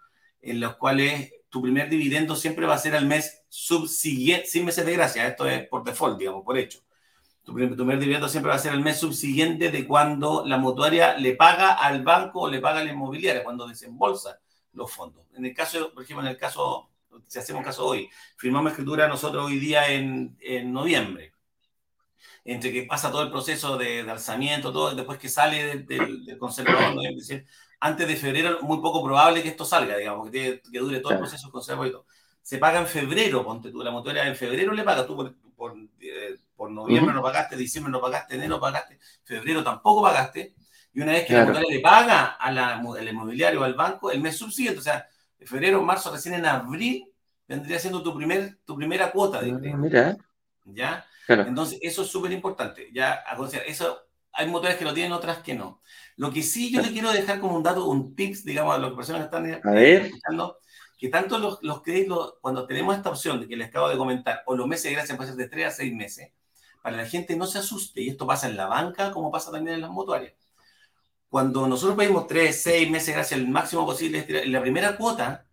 en los cuales tu primer dividendo siempre va a ser al mes subsiguiente, sin meses de gracia, esto es por default, digamos, por hecho. Tu primer, dividendo siempre va a ser el mes subsiguiente de cuando la mutuaria le paga al banco o le paga a la inmobiliaria, cuando desembolsa los fondos. En el caso, por ejemplo, en el caso, si hacemos caso hoy, firmamos escritura nosotros hoy día en, en noviembre entre que pasa todo el proceso de, alzamiento, todo, después que sale del, del conservador, antes de febrero, muy poco probable que esto salga, digamos, que, que dure todo el proceso conservador y todo. Se paga en febrero, ponte tú, la motora en febrero le paga, tú por, por, eh, noviembre no pagaste, diciembre no pagaste, enero no pagaste, febrero tampoco pagaste, y una vez que la motora le paga al inmobiliario o al banco, el mes subsiguiente, o sea, de febrero, marzo, recién en abril, vendría siendo tu, primer, tu primera cuota de ah, Mira. ¿Ya? Entonces, eso es súper importante. Ya, eso, hay motores que lo tienen, otras que no. Lo que sí yo le quiero dejar como un dato, un tips, digamos, a las personas que están escuchando, que tanto los, los créditos, cuando tenemos esta opción de que les acabo de comentar, o los meses de gracia pueden ser de 3 a 6 meses, para la gente no se asuste, y esto pasa en la banca como pasa también en las mutuarias. Cuando nosotros pedimos 3, 6 meses de gracia, el máximo posible, en la primera cuota,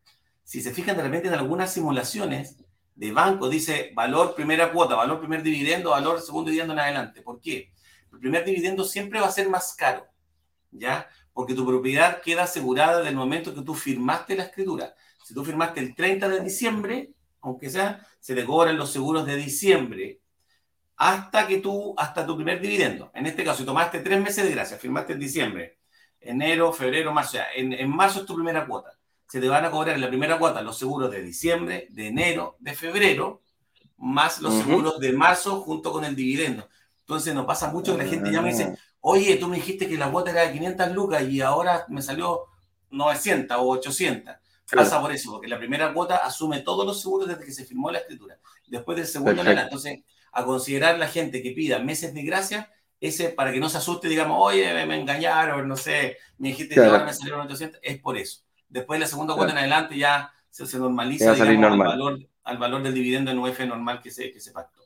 si se fijan de repente en algunas simulaciones de banco, dice valor primera cuota, valor primer dividendo, valor segundo dividendo en adelante. ¿Por qué? El primer dividendo siempre va a ser más caro. ¿ya? Porque tu propiedad queda asegurada desde el momento que tú firmaste la escritura. Si tú firmaste el 30 de diciembre, aunque sea, se te cobran los seguros de diciembre hasta que tú, hasta tu primer dividendo. En este caso, si tomaste tres meses de gracia, firmaste en diciembre, enero, febrero, marzo, en, en marzo es tu primera cuota. Se te van a cobrar en la primera cuota los seguros de diciembre, de enero, de febrero, más los seguros de marzo junto con el dividendo. Entonces nos pasa mucho que la gente ya me dice, oye, tú me dijiste que la cuota era de 500 lucas y ahora me salió 900 o 800. Pasa por eso, porque la primera cuota asume todos los seguros desde que se firmó la escritura. Después del segundo, nada. entonces, a considerar la gente que pida meses de gracia, ese para que no se asuste, digamos, oye, me, engañaron, no sé, me dijiste que ahora me salieron 800, es por eso. Después de la segunda cuota en adelante ya se, se normaliza digamos, al, valor, al valor del dividendo en UF normal que se, que se pactó.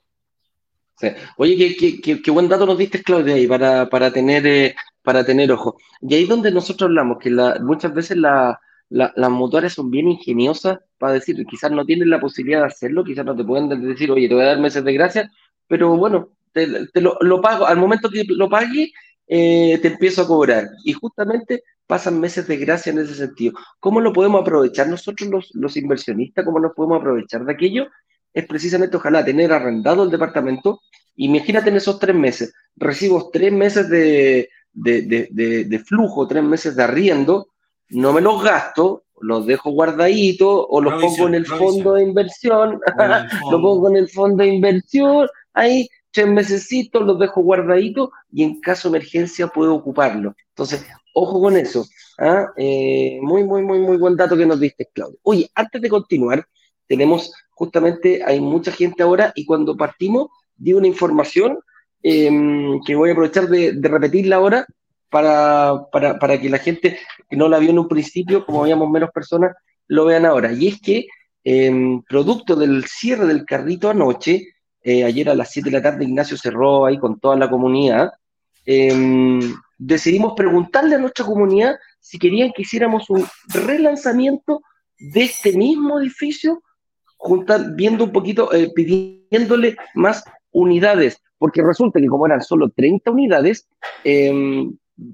Oye, qué, buen dato nos diste, Claudia, ahí para, para, tener, eh, para tener ojo. Y ahí es donde nosotros hablamos, que muchas veces las motores son bien ingeniosas para decir, quizás no tienen la posibilidad de hacerlo, quizás no te pueden decir, oye, te voy a dar meses de gracia, pero bueno, te, lo, pago, al momento que lo pague, eh, te empiezo a cobrar. Y justamente pasan meses de gracia en ese sentido. ¿Cómo lo podemos aprovechar nosotros los, los inversionistas? ¿Cómo nos podemos aprovechar de aquello? Es precisamente, ojalá, tener arrendado el departamento. Imagínate en esos tres meses, recibo tres meses de, de, flujo, tres meses de arriendo, no me los gasto, los dejo guardaditos o los pongo en el fondo de inversión, los pongo en el fondo de inversión, ahí tres mesecitos los dejo guardaditos y en caso de emergencia puedo ocuparlo. Entonces, ojo con eso. ¿ah? Eh, muy, muy, muy, muy buen dato que nos diste, Claudio. Oye, antes de continuar, tenemos justamente, hay mucha gente ahora y cuando partimos, di una información em, que voy a aprovechar de, repetirla ahora para, para, para, que la gente que no la vio en un principio, como veíamos menos personas, lo vean ahora. Y es que, em, producto del cierre del carrito anoche, eh, ayer a las 7 de la tarde Ignacio cerró ahí con toda la comunidad, em, decidimos preguntarle a nuestra comunidad si querían que hiciéramos un relanzamiento de este mismo edificio, viendo un poquito, eh, pidiéndole más unidades, porque resulta que como eran solo 30 unidades, eh,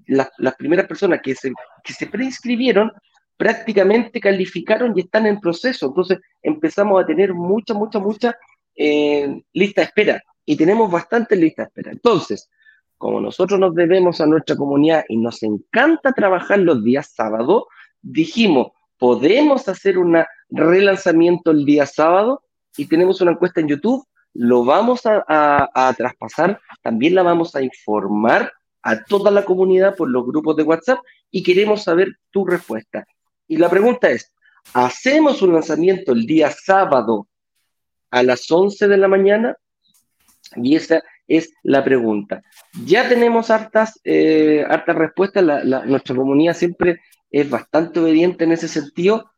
las primeras personas que se, que se preinscribieron prácticamente calificaron y están en proceso. Entonces empezamos a tener mucha, mucha, mucha eh, lista de espera y tenemos bastante lista de espera. Entonces, como nosotros nos debemos a nuestra comunidad y nos encanta trabajar los días sábado, dijimos, podemos hacer un relanzamiento el día sábado y tenemos una encuesta en YouTube, lo vamos a, a traspasar, también la vamos a informar a toda la comunidad por los grupos de WhatsApp y queremos saber tu respuesta. Y la pregunta es, ¿hacemos un lanzamiento el día sábado a las 11 de la mañana? Y esa es la pregunta. Ya tenemos hartas, eh, hartas respuestas, nuestra comunidad siempre es bastante obediente en ese sentido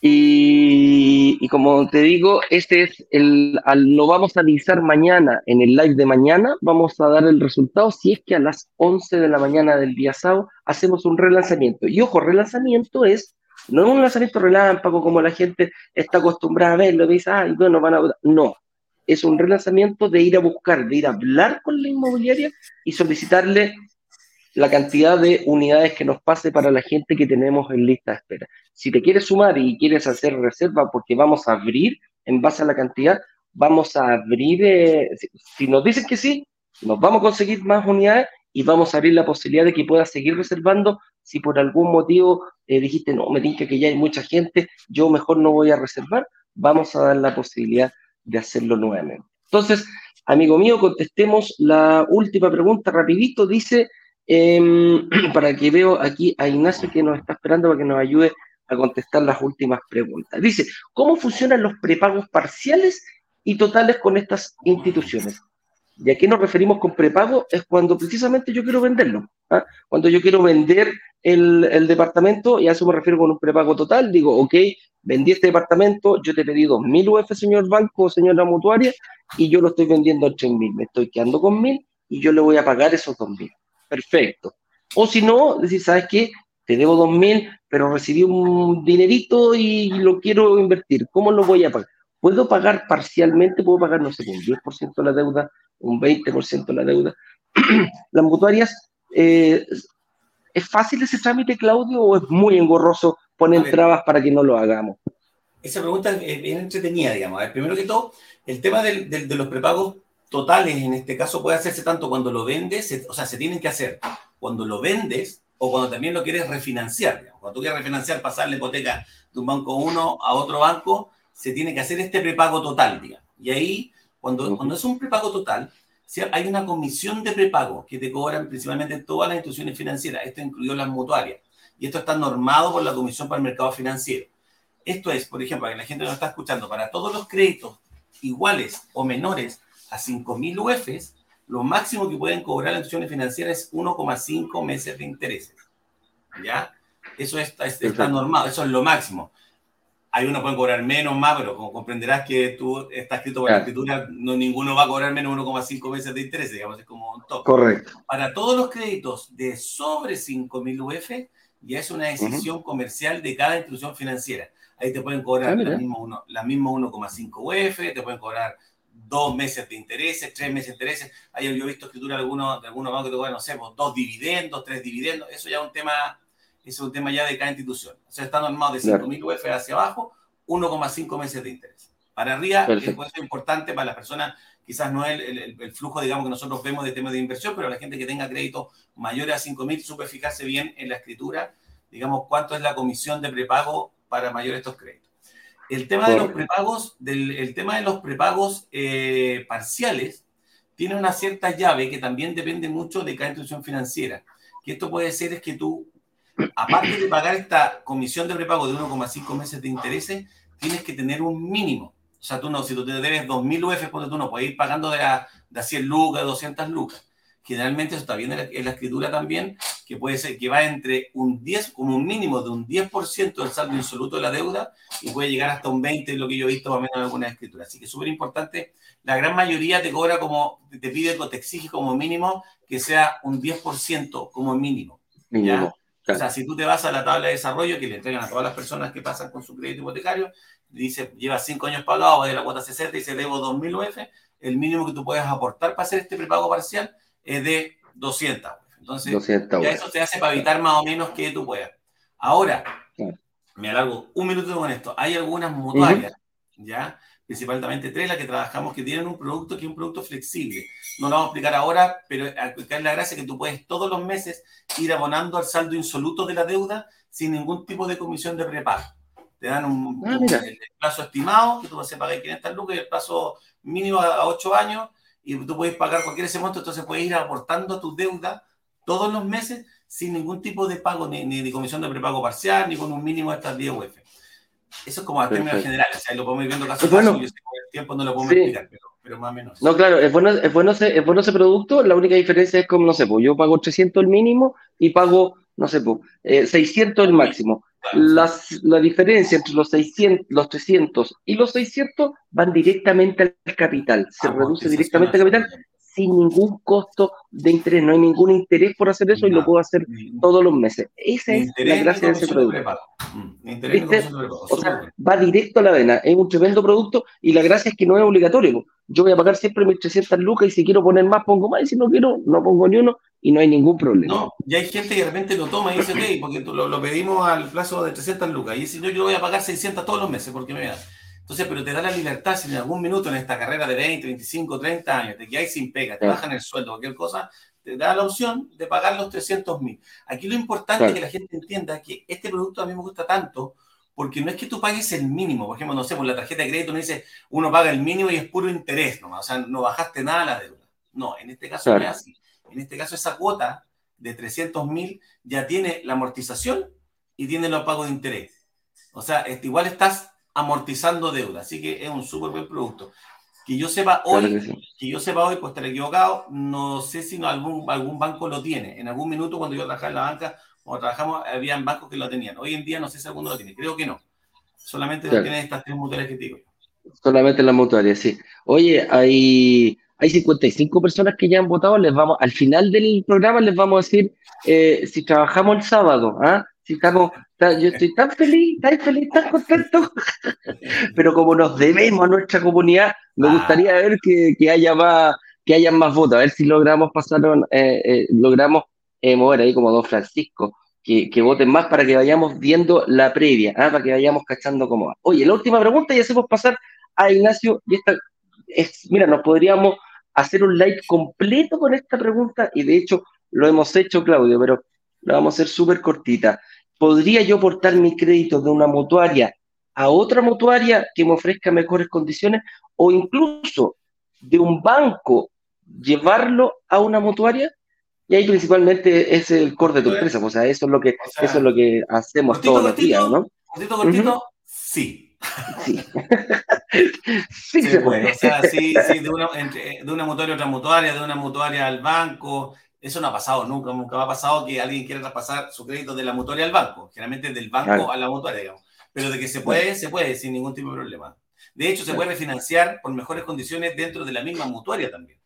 y, como te digo, este es el, lo vamos a avisar mañana, en el live de mañana, vamos a dar el resultado si es que a las 11 de la mañana del día sábado hacemos un relanzamiento. Y ojo, relanzamiento es, no es un lanzamiento relámpago como la gente está acostumbrada a verlo, dice, ay, bueno, van a... No, es un relanzamiento de ir a buscar, de ir a hablar con la inmobiliaria y solicitarle la cantidad de unidades que nos pase para la gente que tenemos en lista de espera. Si te quieres sumar y quieres hacer reserva porque vamos a abrir en base a la cantidad, vamos a abrir, eh, si, nos dicen que sí, nos vamos a conseguir más unidades y vamos a abrir la posibilidad de que puedas seguir reservando. Si por algún motivo eh, dijiste, no, me tinca que ya hay mucha gente, yo mejor no voy a reservar, vamos a dar la posibilidad de hacerlo nuevamente. Entonces, amigo mío, contestemos la última pregunta rapidito. Dice, Em, para que veo aquí a Ignacio que nos está esperando para que nos ayude a contestar las últimas preguntas. Dice, ¿cómo funcionan los prepagos parciales y totales con estas instituciones? ¿Y a qué nos referimos con prepago? Es cuando precisamente yo quiero venderlo. ¿ah? Cuando yo quiero vender el, departamento, y a eso me refiero con un prepago total, digo, ok, vendí este departamento, yo te pedí 2.000 UF, señor banco, señora mutuaria, y yo lo estoy vendiendo a 3.000, me estoy quedando con 1.000 y yo le voy a pagar esos 2.000 perfecto. O si no, decir, ¿sabes qué? Te debo dos mil, pero recibí un dinerito y lo quiero invertir. ¿Cómo lo voy a pagar? ¿Puedo pagar parcialmente? ¿Puedo pagar, no sé, un 10% de la deuda, un 20% de la deuda? Las mutuarias, eh, ¿es fácil ese trámite, Claudio, o es muy engorroso poner trabas para que no lo hagamos? Esa pregunta es bien entretenida, digamos. primero que todo, el tema de los prepagos totales en este caso puede hacerse tanto cuando lo vendes, o sea, se tienen que hacer cuando lo vendes o cuando también lo quieres refinanciar. Cuando tú quieres refinanciar, pasar la hipoteca de un banco uno a otro banco, se tiene que hacer este prepago total, digamos. Y ahí, cuando, cuando es un prepago total, hay una comisión de prepago que te cobran principalmente todas las instituciones financieras. Esto incluyó las mutuarias. Y esto está normado por la Comisión para el Mercado Financiero. Esto es, por ejemplo, para que la gente nos está escuchando, para todos los créditos iguales o menores a 5.000 UFs, lo máximo que pueden cobrar las instituciones financieras es 1,5 meses de intereses. ¿Ya? Eso está, está normal, eso es lo máximo. Hay uno pueden cobrar menos, más, pero como comprenderás que tú está escrito por la escritura, no, ninguno va a cobrar menos 1,5 meses de intereses, digamos, es como un top. Correcto. Para todos los créditos de sobre 5.000 UF, ya es una decisión comercial de cada institución financiera. Ahí te pueden cobrar ah, la misma 1,5 UF, te pueden cobrar dos meses de intereses, tres meses de intereses. Hay, yo he visto escritura de algunos, de algunos bancos que te no sé, pues, dos dividendos, tres dividendos. Eso ya es un tema, es un tema ya de cada institución. O sea, están normados de 5.000 UF hacia abajo, 1,5 meses de interés. Para arriba, es importante para las personas, quizás no es el, flujo, digamos, que nosotros vemos de temas de inversión, pero la gente que tenga crédito mayores a 5.000, supe fijarse bien en la escritura, digamos, cuánto es la comisión de prepago para mayores estos créditos. El tema de los prepagos, del, el tema de los prepagos eh, parciales tiene una cierta llave que también depende mucho de cada institución financiera. Que esto puede ser es que tú, aparte de pagar esta comisión de prepago de 1,5 meses de intereses, tienes que tener un mínimo. O sea, tú no, si tú te debes 2.000 UF, pues tú no puedes ir pagando de, a, de 100 lucas, de 200 lucas. Generalmente eso está bien en la, escritura también, que puede ser que va entre un 10, como un mínimo de un 10% del saldo insoluto de la deuda y puede llegar hasta un 20%, lo que yo he visto más o menos en algunas escrituras. Así que súper importante. La gran mayoría te cobra como, te pide, o te exige como mínimo que sea un 10% como mínimo. ¿ya? O sea, si tú te vas a la tabla de desarrollo que le entregan a todas las personas que pasan con su crédito hipotecario, dice, lleva 5 años pagado, de la cuota 60 y se debo 2.000 UF, el mínimo que tú puedes aportar para hacer este prepago parcial es de 200. Entonces, ya eso te hace para evitar más o menos que tú puedas. Ahora, me alargo un minuto con esto. Hay algunas mutuarias, ¿ya? Principalmente tres, las que trabajamos, que tienen un producto que es un producto flexible. No lo vamos a explicar ahora, pero es la gracia que tú puedes todos los meses ir abonando al saldo insoluto de la deuda sin ningún tipo de comisión de prepago. Te dan un, ah, plazo estimado, que tú vas a pagar 500 lucas y el plazo mínimo a 8 años, y tú puedes pagar cualquier ese monto, entonces puedes ir aportando tu deuda todos los meses sin ningún tipo de pago, ni, ni de comisión de prepago parcial, ni con un mínimo de estas 10 UF. Eso es como a términos generales, o sea, lo podemos ir viendo caso a caso, yo sé que con el tiempo no lo podemos explicar, pero, pero, más o menos. No, claro, es bueno, es, bueno ese, es bueno ese producto, la única diferencia es como, no sé, pues yo pago 300 el mínimo y pago, no sé, pues, eh, 600 el máximo. La diferencia entre los, 600, los 300 y los 600 van directamente al capital, se reduce directamente al capital sin ningún costo de interés, no hay ningún interés por hacer eso y lo puedo hacer todos los meses. Esa es la gracia de ese producto. Mm, o sea, va directo a la vena, es un tremendo producto y la gracia es que no es obligatorio. Yo voy a pagar siempre mis 300 lucas y si quiero poner más pongo más y si no quiero no pongo ni uno y no hay ningún problema. No, y hay gente que de repente lo toma y dice, ok, porque lo, lo pedimos al plazo de 300 lucas y si no, yo voy a pagar 600 todos los meses porque me da. Entonces, pero te da la libertad si en algún minuto en esta carrera de 20, 25, 30 años te quedáis sin pega, te bajan el sueldo, cualquier cosa, te da la opción de pagar los 300 mil. Aquí lo importante es que la gente entienda que este producto a mí me gusta tanto porque no es que tú pagues el mínimo. Por ejemplo, no sé, por la tarjeta de crédito uno dice, uno paga el mínimo y es puro interés nomás, o sea, no bajaste nada la deuda. No, en este caso no es así. En este caso esa cuota de 300 mil ya tiene la amortización y tiene los pagos de interés. O sea, igual estás amortizando deuda. Así que es un súper buen producto. Que yo sepa hoy, que, yo sepa hoy, pues estar equivocado, no sé si no algún, algún banco lo tiene. En algún minuto cuando yo trabajaba en la banca, o trabajamos, había bancos que lo tenían. Hoy en día no sé si alguno lo tiene, creo que no. Solamente lo tienen estas tres mutuarias que te digo. Solamente las mutuarias, sí. Oye, hay, hay 55 personas que ya han votado, les vamos, al final del programa les vamos a decir eh, si trabajamos el sábado, ¿ah? Si estamos, yo estoy tan feliz, tan feliz, tan contento. Pero como nos debemos a nuestra comunidad, me ah. gustaría ver que, haya más, que haya más votos, a ver si logramos pasar, eh, eh, logramos eh, mover ahí como Don Francisco, que, que, voten más para que vayamos viendo la previa, ¿ah? para que vayamos cachando cómo va. Oye, la última pregunta y hacemos pasar a Ignacio, y esta es, mira, nos podríamos hacer un live completo con esta pregunta, y de hecho lo hemos hecho, Claudio, pero la vamos a hacer súper cortita. ¿Podría yo aportar mi crédito de una mutuaria a otra mutuaria que me ofrezca mejores condiciones o incluso de un banco llevarlo a una mutuaria? Y ahí principalmente es el core de tu empresa, o sea, eso es lo que, eso es lo que hacemos todos los días, ¿no? Cortito, cortito, sí. Sí. sí, se puede. O sea, sí, sí, de una, de una mutuaria a otra mutuaria, de una mutuaria al banco, eso no ha pasado nunca, nunca ha pasado que alguien quiera traspasar su crédito de la mutuaria al banco, generalmente del banco a la mutuaria, digamos. Pero de que se puede, se puede, sin ningún tipo de problema. De hecho, se puede refinanciar por mejores condiciones dentro de la misma mutuaria también.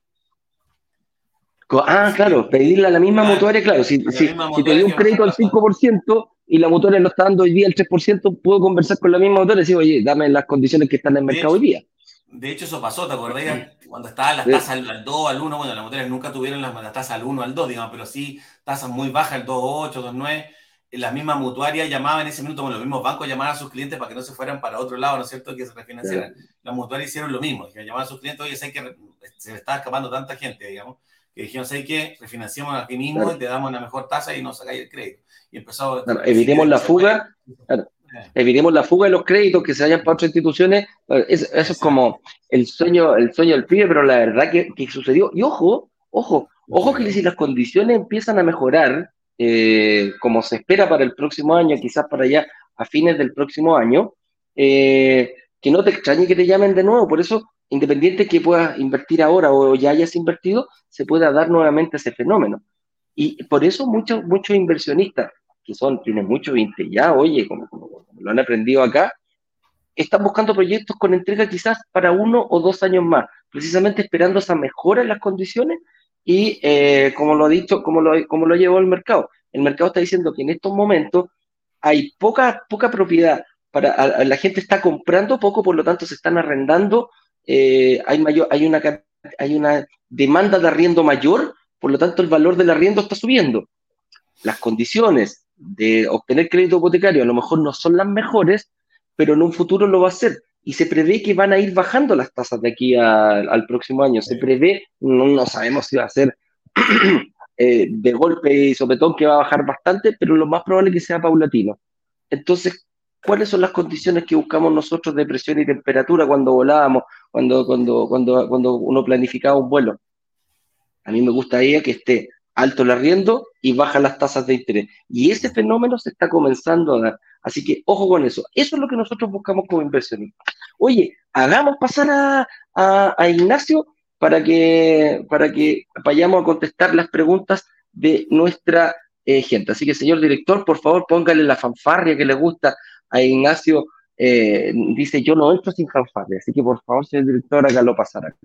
Ah, claro, pedirle a la misma mutuaria, claro, si, si, si te doy un crédito al 5% y la mutuaria no está dando hoy día el 3%, puedo conversar con la misma mutuaria y decir, oye, dame las condiciones que están en el mercado hoy día. De hecho, eso pasó, ¿te acordás? Cuando estaban las tasas al, 2, al 1, bueno, las mutuarias nunca tuvieron las, tasas al 1, al 2, digamos, pero sí tasas muy bajas, el 2.8, 2.9. La misma mutuaria llamaba en ese minuto, bueno, los mismos bancos llamaban a sus clientes para que no se fueran para otro lado, ¿no es cierto?, que se refinanciaran. Las mutuarias hicieron lo mismo, llamaban a sus clientes, oye, sé que se estaba escapando tanta gente, digamos, que dijeron, sé que refinanciamos aquí mismo y te damos una mejor tasa y no sacáis el crédito. Y empezó... evitemos la fuga, evitemos la fuga de los créditos que se vayan para otras instituciones. Eso, es como el sueño, el sueño del pibe, pero la verdad que, que sucedió. Y ojo, ojo, ojo que si las condiciones empiezan a mejorar, eh, como se espera para el próximo año, quizás para allá a fines del próximo año, eh, que no te extrañe que te llamen de nuevo. Por eso, independiente que puedas invertir ahora o ya hayas invertido, se pueda dar nuevamente ese fenómeno. Y por eso muchos, muchos inversionistas que son, tienen mucho 20 ya, oye, como, lo han aprendido acá, están buscando proyectos con entrega quizás para uno o dos años más, precisamente esperando esa mejora en las condiciones y eh, como lo ha dicho, como lo, como lo llevó el mercado. El mercado está diciendo que en estos momentos hay poca, poca propiedad, para, la gente está comprando poco, por lo tanto se están arrendando, eh, hay, mayor, hay, una, hay una demanda de arriendo mayor, por lo tanto el valor del arriendo está subiendo. Las condiciones de obtener crédito hipotecario a lo mejor no son las mejores, pero en un futuro lo va a ser. Y se prevé que van a ir bajando las tasas de aquí al próximo año. Se prevé, no, sabemos si va a ser eh, de golpe y sopetón que va a bajar bastante, pero lo más probable es que sea paulatino. Entonces, ¿cuáles son las condiciones que buscamos nosotros de presión y temperatura cuando volábamos, cuando, cuando, cuando, cuando uno planificaba un vuelo? A mí me gustaría que esté alto el arriendo y baja las tasas de interés. Y ese fenómeno se está comenzando a dar. Así que ojo con eso. Eso es lo que nosotros buscamos como inversionistas. Oye, hagamos pasar a, Ignacio para que, para que vayamos a contestar las preguntas de nuestra eh, gente. Así que, señor director, por favor, póngale la fanfarria que le gusta a Ignacio. Eh, dice, yo no entro sin fanfarria. Así que, por favor, señor director, hágalo pasar acá.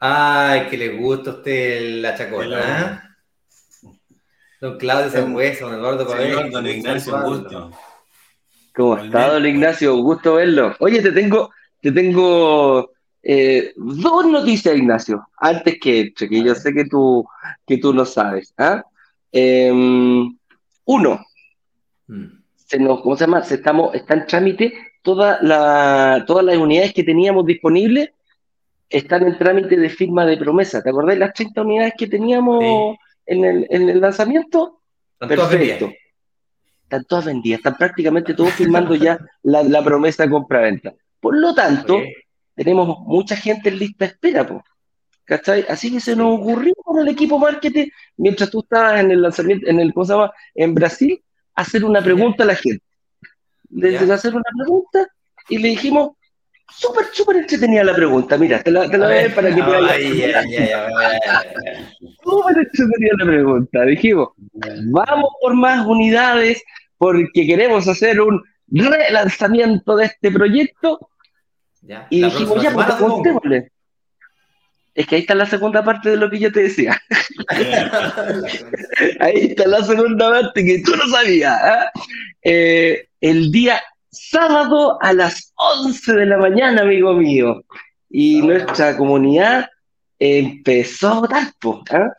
Ay, que le gusta a usted la chacota, ¿eh? Don Claudio Sangüesa, don Eduardo Pablo. Don Ignacio, un gusto. ¿Cómo está, don Ignacio? Gusto verlo. Oye, te tengo, te tengo eh, dos noticias, Ignacio, antes que que yo sé que tú, que tú lo sabes. ¿ah? Em, uno, mm. se nos, ¿cómo se llama? Se estamos, está en trámite toda la, todas las unidades que teníamos disponibles están en trámite de firma de promesa. ¿Te acordás de las 30 unidades que teníamos en, el, en, el, lanzamiento? Perfecto. Están todas vendidas, están prácticamente todos firmando ya la, la, promesa de compra-venta. Por lo tanto, tenemos mucha gente en lista de espera, pues. ¿cachai? Así que se nos ocurrió con el equipo marketing, mientras tú estabas en el lanzamiento, en el, ¿cómo se llama? En Brasil, hacer una pregunta a la gente. Desde hacer una pregunta y le dijimos, súper, súper entretenida la pregunta. Mira, te la, te la voy a ver para que te vayas. Súper entretenida la pregunta. Dijimos, vamos por más unidades porque queremos hacer un relanzamiento de este proyecto. y dijimos, ya, pues contémosle. Es que ahí está la segunda parte de lo que yo te decía. ahí está la segunda parte que tú no sabías. ¿ah? Eh, el día sábado a las 11 de la mañana, amigo mío. Y nuestra comunidad empezó a votar, ¿ah?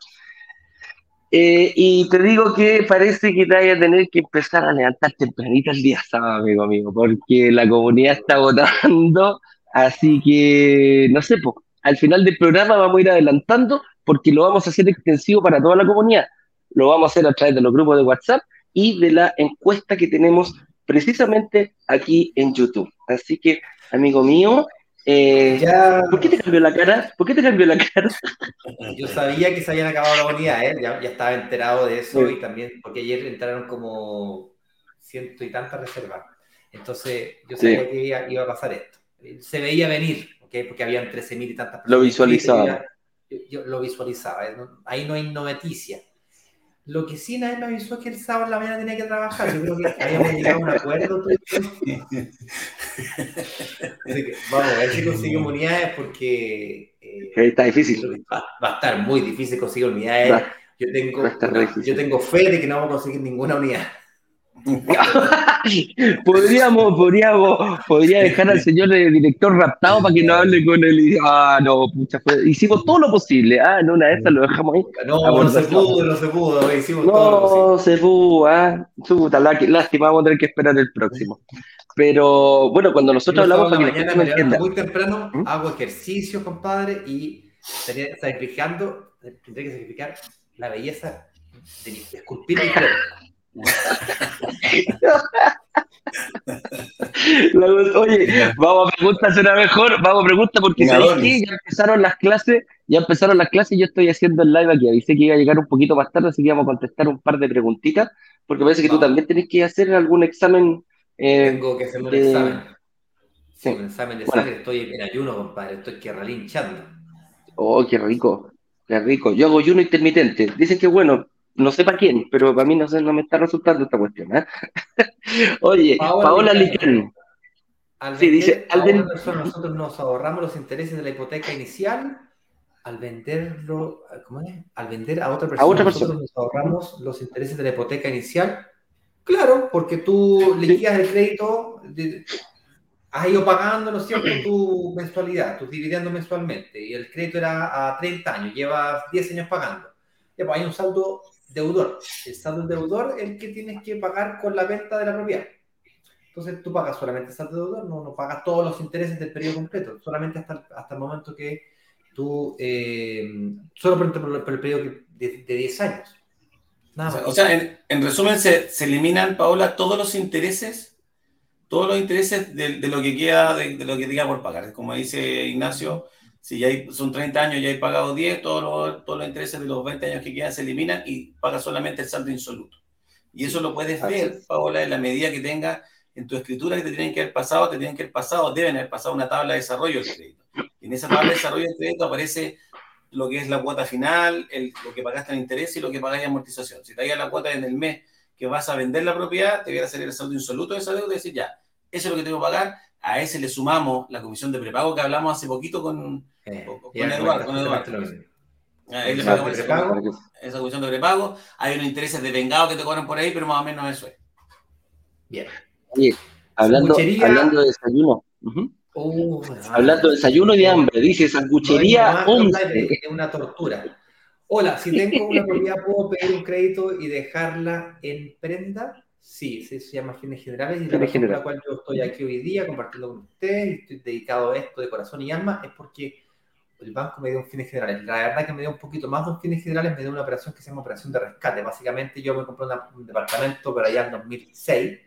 eh, y te digo que parece que te vaya a tener que empezar a levantar tempranito el día sábado, amigo mío, porque la comunidad está votando, así que, no sé, pues, al final del programa vamos a ir adelantando, porque lo vamos a hacer extensivo para toda la comunidad. Lo vamos a hacer a través de los grupos de WhatsApp y de la encuesta que tenemos precisamente aquí en YouTube. Así que, amigo mío, eh, ¿por qué te cambió la cara? ¿Por qué te cambió la cara? Yo sabía que se habían acabado la unidad, ¿eh? ya, estaba enterado de eso y también porque ayer entraron como ciento y tantas reservas. Entonces yo sabía que iba, a pasar esto. Se veía venir, porque habían 13.000 y tantas personas. Lo visualizaba. Yo, lo visualizaba, ¿eh? ahí no hay noticia. Lo que sí nadie me avisó es que el sábado en la mañana tenía que trabajar. Yo creo que habíamos llegado a un acuerdo. vamos a ver si consigue unidades porque eh, está difícil. Va, a estar muy difícil conseguir unidades. yo, tengo, yo tengo fe de que no vamos a conseguir ninguna unidad. podríamos, podríamos, podría dejar al señor director raptado para que no hable con él. Ah, no, pucha, hicimos todo lo posible. Ah, no, una de estas lo dejamos ahí. No, no se pudo, no se pudo. Hicimos no, todo lo se pudo. Ah, chuta, lástima, vamos a tener que esperar el próximo. Pero bueno, cuando nosotros hablamos. de mañana me levanto muy temprano, ¿Mm? hago ejercicio, compadre, y estaría sacrificando, tendré que sacrificar la belleza de esculpir mi cuerpo Oye, vamos a preguntas una mejor, vamos a preguntas porque ya empezaron las clases, ya empezaron las clases y yo estoy haciendo el live aquí, avisé que iba a llegar un poquito más tarde, así que vamos a contestar un par de preguntitas, porque parece que tú también tenés que hacer algún examen. Eh, Tengo que hacer un examen. Sí. Un examen de sangre, estoy en ayuno, compadre, estoy que relinchando. Oh, qué rico, qué rico. Yo hago ayuno intermitente. Dicen que bueno, no sé para quién, pero para mí no, sé, no me está resultando esta cuestión. ¿eh? Oye, Paola, Licán. sí, dice, nosotros nos ahorramos los intereses de la hipoteca inicial al venderlo, ¿cómo es? Al vender a otra persona. A otra persona. Nosotros nos ahorramos los intereses de la hipoteca inicial. Claro, porque tú liquidas el crédito, has ido pagando, ¿no es cierto?, tu mensualidad, tu dividiendo mensualmente, y el crédito era a 30 años, llevas 10 años pagando. Ya, pues hay un saldo deudor. El saldo deudor el que tienes que pagar con la venta de la propiedad. Entonces tú pagas solamente el saldo deudor, no, no pagas todos los intereses del periodo completo, solamente hasta, hasta el momento que tú, eh, solo por, el periodo de, 10 años. Nada o sea, en, resumen, se, se, eliminan, Paola, todos los intereses, todos los intereses de, de lo que queda, de, de, lo que queda por pagar. Como dice Ignacio, si ya son 30 años, ya hay pagado 10, todos los, todos los intereses de los 20 años que quedan se eliminan y paga solamente el saldo insoluto. Y eso lo puedes ver, Paola, en la medida que tenga en tu escritura que te tienen que haber pasado, te tienen que haber pasado, deben haber pasado una tabla de desarrollo del crédito. Y en esa tabla de desarrollo del crédito aparece lo que es la cuota final, el, lo que pagaste en interés y lo que pagáis en amortización. Si te la cuota en el mes que vas a vender la propiedad, te voy a salir el saldo insoluto de esa deuda y decir, ya, eso es lo que tengo que pagar, a ese le sumamos la comisión de prepago que hablamos hace poquito con, eh, con, Eduardo. Con Eduardo. Ahí le pagamos esa, comisión de prepago. Hay unos intereses de vengado que te cobran por ahí, pero más o menos eso es. Bien. Oye, hablando, hablando de desayuno. Uh, hablando de desayuno y de hambre, dice sanguchería no, Es una tortura. Hola, si tengo una propiedad, ¿puedo pedir un crédito y dejarla en prenda? Sí, se llama Fines Generales y la razón por la cual yo estoy aquí hoy día compartiendo con ustedes y estoy dedicado a esto de corazón y alma es porque el banco me dio un fines generales. La verdad que me dio un poquito más de un fines generales, me dio una operación que se llama operación de rescate. Básicamente yo me compré un departamento pero allá en 2006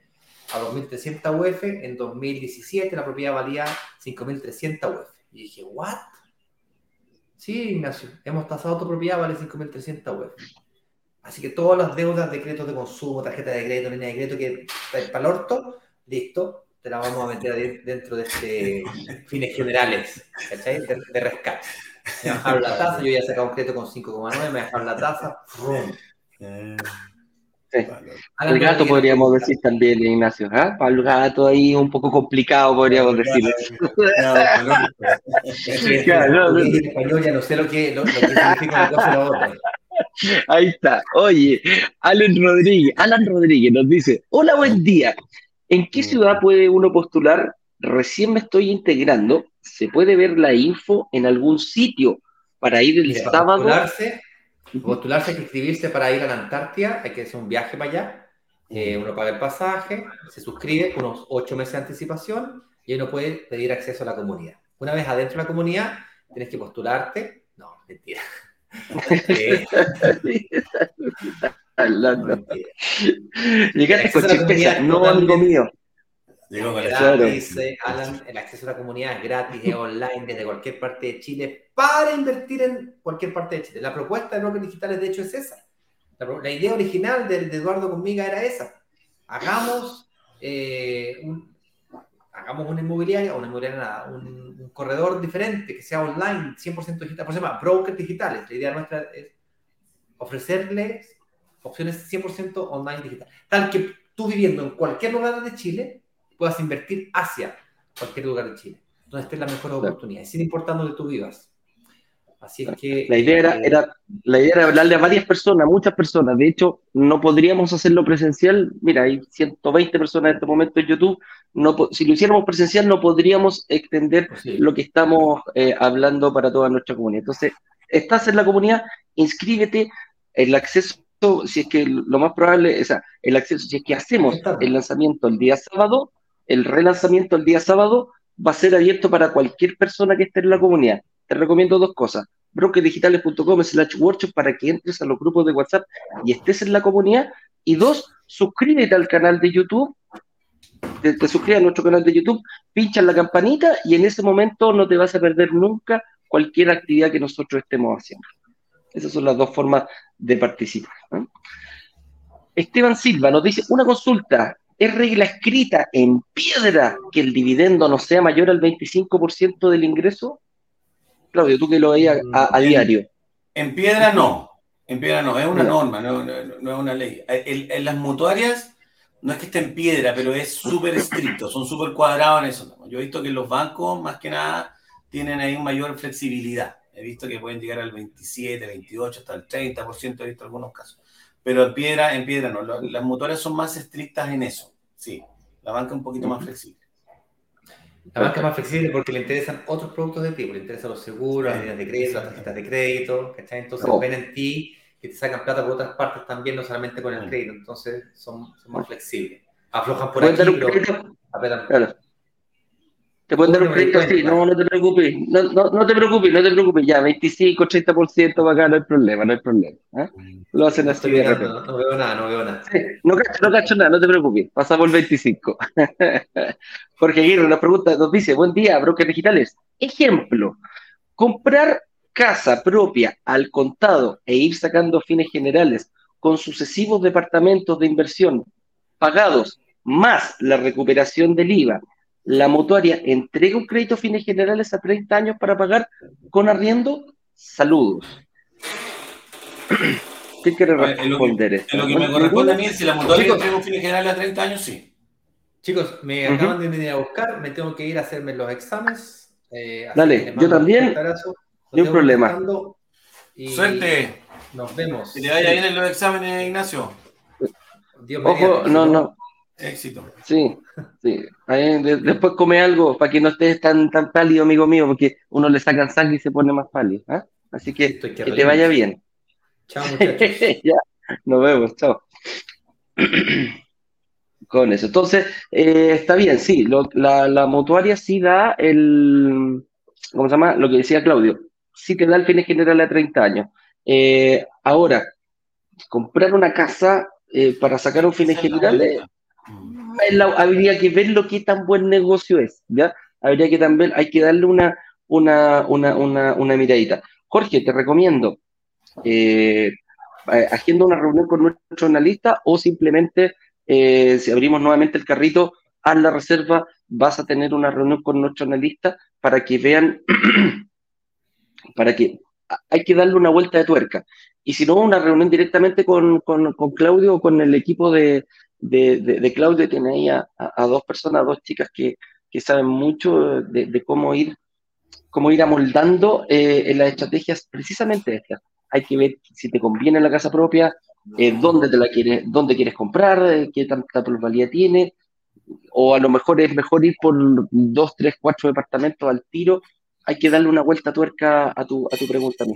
a 2.300 UF, en 2017 la propiedad valía 5.300 UF. Y dije, ¿what? Sí, Ignacio, hemos tasado tu propiedad, vale 5.300 UF. Así que todas las deudas de créditos de consumo, tarjeta de crédito, línea de crédito que está para el orto, listo, te la vamos a meter dentro de este fines generales, ¿cachai? De, rescate. Me bajaron la tasa, yo ya he sacado un crédito con 5,9, me bajaron la tasa, ¡rum! Sí. El gato podríamos decir también, Ignacio. ¿eh? Para el gato ahí un poco complicado, podríamos decir. Claro, en español ya no sé lo que, lo, que significa una cosa y la otra. Ahí está. Oye, Alan Rodríguez, Alan Rodríguez nos dice, hola, buen día. ¿En qué ciudad puede uno postular? Recién me estoy integrando. ¿Se puede ver la info en algún sitio para ir el sábado? Postularse, postularse, hay que inscribirse para ir a la Antártida, hay que hacer un viaje para allá. Eh, uno paga el pasaje, se suscribe con unos ocho meses de anticipación y uno puede pedir acceso a la comunidad. Una vez adentro de la comunidad, tienes que postularte. No, mentira. Hablando. Llegaste con chispeza, no amigo mío. Alan, el acceso a la comunidad es gratis, es online desde cualquier parte de Chile para invertir en cualquier parte de Chile. La propuesta de bloques digitales, de hecho, es esa. La, idea original de, Eduardo conmigo era esa. Hagamos eh, un, hagamos una inmobiliaria, una inmobiliaria, un, corredor diferente, que sea online, 100% digital, por ejemplo, brokers digitales. La idea nuestra es ofrecerles opciones 100% online digital. Tal que tú viviendo en cualquier lugar de Chile puedas invertir hacia cualquier lugar de Chile, donde esté la mejor oportunidad, sin importar donde tú vivas. Así es que... La idea era, eh, era, la idea era hablarle a varias personas, muchas personas. De hecho, no podríamos hacerlo presencial. Mira, hay 120 personas en este momento en YouTube. No, si lo hiciéramos presencial, no podríamos extender lo que estamos eh, hablando para toda nuestra comunidad. Entonces, estás en la comunidad, inscríbete. El acceso, si es que lo más probable, es el acceso, si es que hacemos el lanzamiento el día sábado, el relanzamiento el día sábado va a ser abierto para cualquier persona que esté en la comunidad te recomiendo dos cosas. brokerdigitales.com slash workshop para que entres a los grupos de WhatsApp y estés en la comunidad. Y dos, suscríbete al canal de YouTube. Te, suscribes a nuestro canal de YouTube, pincha la campanita y en ese momento no te vas a perder nunca cualquier actividad que nosotros estemos haciendo. Esas son las dos formas de participar. Esteban Silva nos dice, una consulta, ¿es regla escrita en piedra que el dividendo no sea mayor al 25% del ingreso? Claudio, tú que lo veías a, diario. En piedra no, en piedra no, es una norma, no, es una ley. En, las mutuarias no es que esté en piedra, pero es súper estricto, son súper cuadrados en eso. Yo he visto que los bancos, más que nada, tienen ahí mayor flexibilidad. He visto que pueden llegar al 27, 28, hasta el 30%, he visto algunos casos. Pero en piedra, en piedra no. Las mutuarias son más estrictas en eso, sí. La banca es un poquito más flexible. La banca es más flexible porque le interesan otros productos de tipo, le interesan los seguros, las líneas de crédito, las tarjetas de crédito, ¿cachai? Entonces oh. ven en ti que te sacan plata por otras partes también, no solamente con el mm. crédito, entonces son, son más flexibles. Aflojan por aquí, pero Claro. Te pueden dar un crédito así, no, no te preocupes, no, no, no, te preocupes, no te preocupes, ya, 25, 30% acá, no hay problema, no hay problema. ¿eh? Lo hacen así de repente. No, veo nada, no veo nada. Sí, no, cacho, no cacho nada, no te preocupes, pasa por 25. Jorge Aguirre nos pregunta, nos dice, buen día, brokers digitales. Ejemplo, comprar casa propia al contado e ir sacando fines generales con sucesivos departamentos de inversión pagados más la recuperación del IVA la mutuaria entrega un crédito a fines generales a 30 años para pagar con arriendo, saludos. ¿Qué quiere responder esto? lo que me corresponde a mí es si la mutuaria entrega un fines generales a 30 años, sí. Chicos, me acaban de venir a buscar, me tengo que ir a hacerme los exámenes. Eh, Dale, yo también. No hay problema. Suerte. Nos vemos. Que te vaya bien en los exámenes, Ignacio. Dios Ojo, no, no. Éxito. Sí, sí. después come algo para que no estés tan, tan pálido, amigo mío, porque uno le sacan sangre y se pone más pálido. ¿ah? Así que que te vaya bien. Chao, muchachos. ya, nos vemos, chao. Con eso. Entonces, eh, está bien, sí, la, la mutuaria sí da el, ¿cómo se llama? Lo que decía Claudio, sí te da el fin general a 30 años. Eh, ahora, comprar una casa eh, para sacar un fin general habría que ver lo que tan buen negocio es, ¿ya? Habría que también, hay que darle una, una, una, una, una miradita. Jorge, te recomiendo, eh, haciendo una reunión con nuestro analista o simplemente, eh, si abrimos nuevamente el carrito, haz la reserva, vas a tener una reunión con nuestro analista para que vean, para que hay que darle una vuelta de tuerca. Y si no, una reunión directamente con, con, con Claudio o con el equipo de, de, de, Claudio tiene ahí a, dos personas, dos chicas que, saben mucho de, cómo ir cómo ir amoldando eh, en las estrategias precisamente estas. Hay que ver si te conviene la casa propia, eh, dónde te la quieres, dónde quieres comprar, eh, qué tanta probabilidad tiene, o a lo mejor es mejor ir por dos, tres, cuatro departamentos al tiro. Hay que darle una vuelta tuerca a tu, a tu pregunta, mi.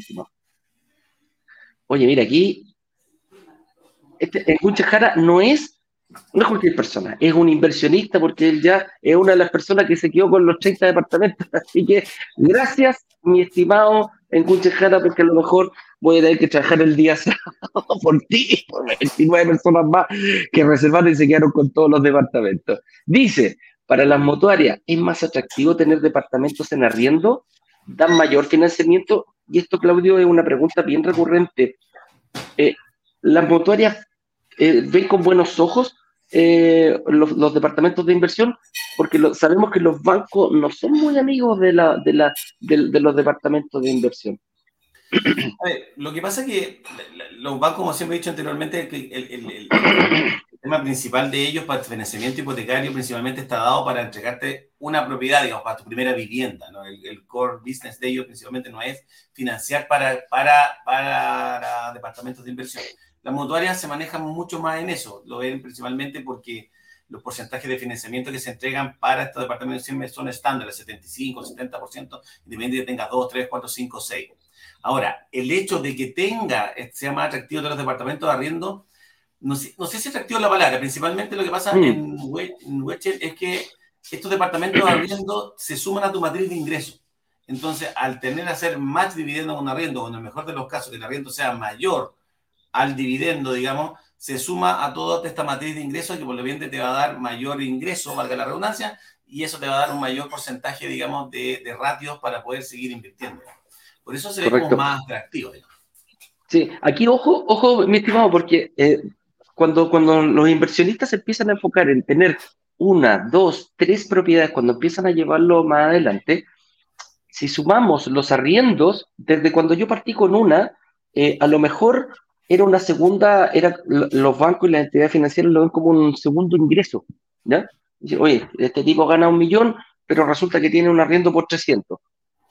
Oye, mira, aquí este, en Jara no es no es cualquier persona, es un inversionista porque él ya es una de las personas que se quedó con los 30 departamentos. Así que gracias, mi estimado en Cuchejara, porque a lo mejor voy a tener que trabajar el día sábado por ti, por 29 personas más que reservaron y se quedaron con todos los departamentos. Dice, para las mutuarias es más atractivo tener departamentos en arriendo, dan mayor financiamiento, y esto, Claudio, es una pregunta bien recurrente. Eh, las mutuarias eh, ven con buenos ojos eh, los, departamentos de inversión, porque sabemos que los bancos no son muy amigos de, los departamentos de inversión. lo que pasa es que los bancos, como siempre he dicho anteriormente, el, el, tema principal de ellos para el financiamiento hipotecario principalmente está dado para entregarte una propiedad, digamos, para tu primera vivienda. ¿no? El, core business de ellos principalmente no es financiar para, para, para departamentos de inversión. Las mutuarias se manejan mucho más en eso, lo ven principalmente porque los porcentajes de financiamiento que se entregan para estos departamentos siempre son estándares, 75, 70%, independientemente de que tengas 2, 3, 4, 5, 6. Ahora, el hecho de que tenga, sea más atractivo de los departamentos de arriendo, no sé, no sé si atractivo la palabra, principalmente lo que pasa mm. en, Wechel es que estos departamentos de arriendo se suman a tu matriz de ingresos. Entonces, al tener a hacer más dividendo con un arriendo, o en el mejor de los casos que el arriendo sea mayor al dividendo, digamos, se suma a toda esta matriz de ingresos que por lo bien te va a dar mayor ingreso, valga la redundancia, y eso te va a dar un mayor porcentaje, digamos, de, de ratios para poder seguir invirtiendo. Por eso se ve como más atractivo. Sí, aquí ojo, ojo, mi estimado, porque eh, cuando, cuando los inversionistas empiezan a enfocar en tener una, dos, tres propiedades, cuando empiezan a llevarlo más adelante, si sumamos los arriendos, desde cuando yo partí con una, eh, a lo mejor era una segunda, era, los bancos y las entidades financieras lo ven como un segundo ingreso, ¿ya? Oye, este tipo gana un millón, pero resulta que tiene un arriendo por 300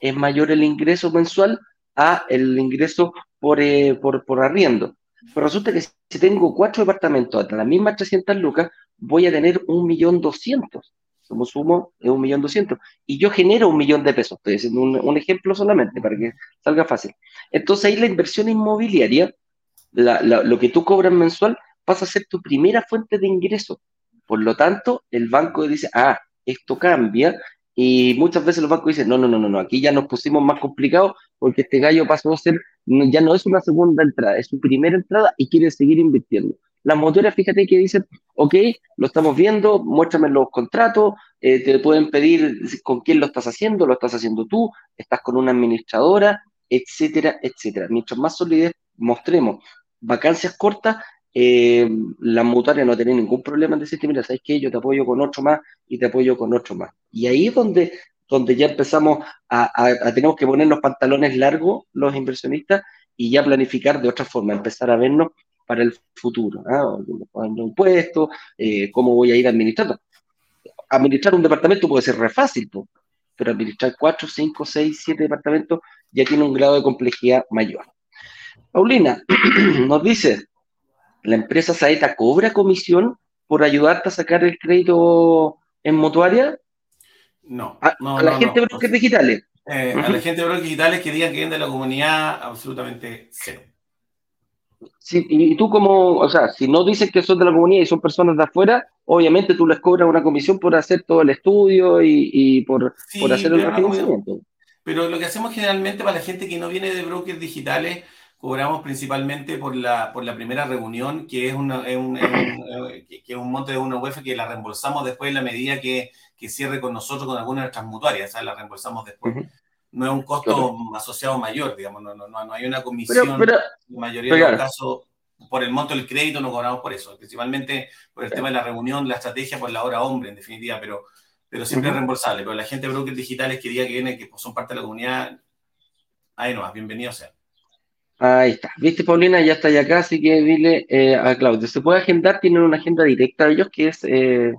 es mayor el ingreso mensual a el ingreso por, eh, por, por, arriendo. Pero resulta que si tengo cuatro departamentos a las mismas 300 lucas, voy a tener un millón doscientos. Como sumo, es un millón doscientos. Y yo genero un millón de pesos. Estoy haciendo un, ejemplo solamente para que salga fácil. Entonces ahí la inversión inmobiliaria, lo que tú cobras mensual, pasa a ser tu primera fuente de ingreso. Por lo tanto, el banco dice, ah, esto cambia y muchas veces los bancos dicen, no, no, no, no, aquí ya nos pusimos más complicados porque este gallo pasó a ser, ya no es una segunda entrada, es su primera entrada y quiere seguir invirtiendo. Las motoras, fíjate que dicen, ok, lo estamos viendo, muéstrame los contratos, eh, te pueden pedir con quién lo estás haciendo, lo estás haciendo tú, estás con una administradora, etcétera, etcétera. Mientras más solidez mostremos vacancias cortas, eh, las mutuarias no tienen ningún problema en decirte, mira, ¿sabes qué? Yo te apoyo con otro más y te apoyo con otro más. Y ahí es donde, donde ya empezamos a, a, tenemos que poner los pantalones largos los inversionistas y ya planificar de otra forma, empezar a vernos para el futuro, ¿ah? impuestos, eh, cómo voy a ir administrando. Administrar un departamento puede ser re fácil, pero administrar cuatro, cinco, seis, siete departamentos ya tiene un grado de complejidad mayor. Paulina nos dice, la empresa Saeta cobra comisión por ayudarte a sacar el crédito en mutuaria? No. A, la gente de brokers digitales. Eh, a la gente de brokers digitales que digan que vienen de la comunidad, absolutamente cero. Sí, y tú como, o sea, si no dices que son de la comunidad y son personas de afuera, obviamente tú les cobras una comisión por hacer todo el estudio y, por, por, hacer el refinanciamiento. Pero lo que hacemos generalmente para la gente que no viene de brokers digitales, cobramos principalmente por la, por la primera reunión, que es, una, es un, que es un monte de una UEF que la reembolsamos después en la medida que, que cierre con nosotros con alguna de nuestras mutuarias, ¿sabes? la reembolsamos después. No es un costo asociado mayor, digamos, no, no, no, hay una comisión. Pero, en la mayoría de los casos, por el monto del crédito no cobramos por eso, principalmente por el tema de la reunión, la estrategia, por la hora hombre, en definitiva, pero, pero siempre es reembolsable. Pero la gente de brokers digitales que diga que viene, que son parte de la comunidad, ahí no, bienvenido sea. Ahí está. ¿Viste, Paulina? Ya está ya acá, así que dile eh, a Claudio. Se puede agendar, tienen una agenda directa de ellos que es, eh,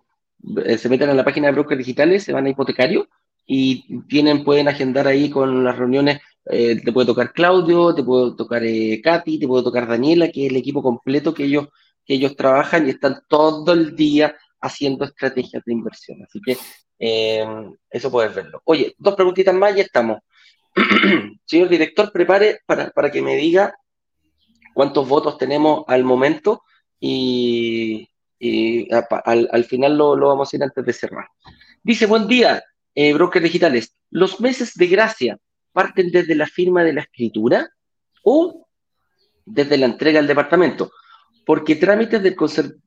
eh, se meten en la página de brokers digitales, se van a hipotecario y tienen, pueden agendar ahí con las reuniones. te puede tocar Claudio, te puede tocar Katy, te puede tocar Daniela, que es el equipo completo que ellos, que ellos trabajan y están todo el día haciendo estrategias de inversión. Así que eso puedes verlo. Oye, dos preguntitas más y estamos. Señor director, prepare para, que me diga cuántos votos tenemos al momento y, al, final lo, vamos a ir antes de cerrar. Dice, buen día, eh, brokers digitales. ¿Los meses de gracia parten desde la firma de la escritura o desde la entrega al departamento? Porque trámites del,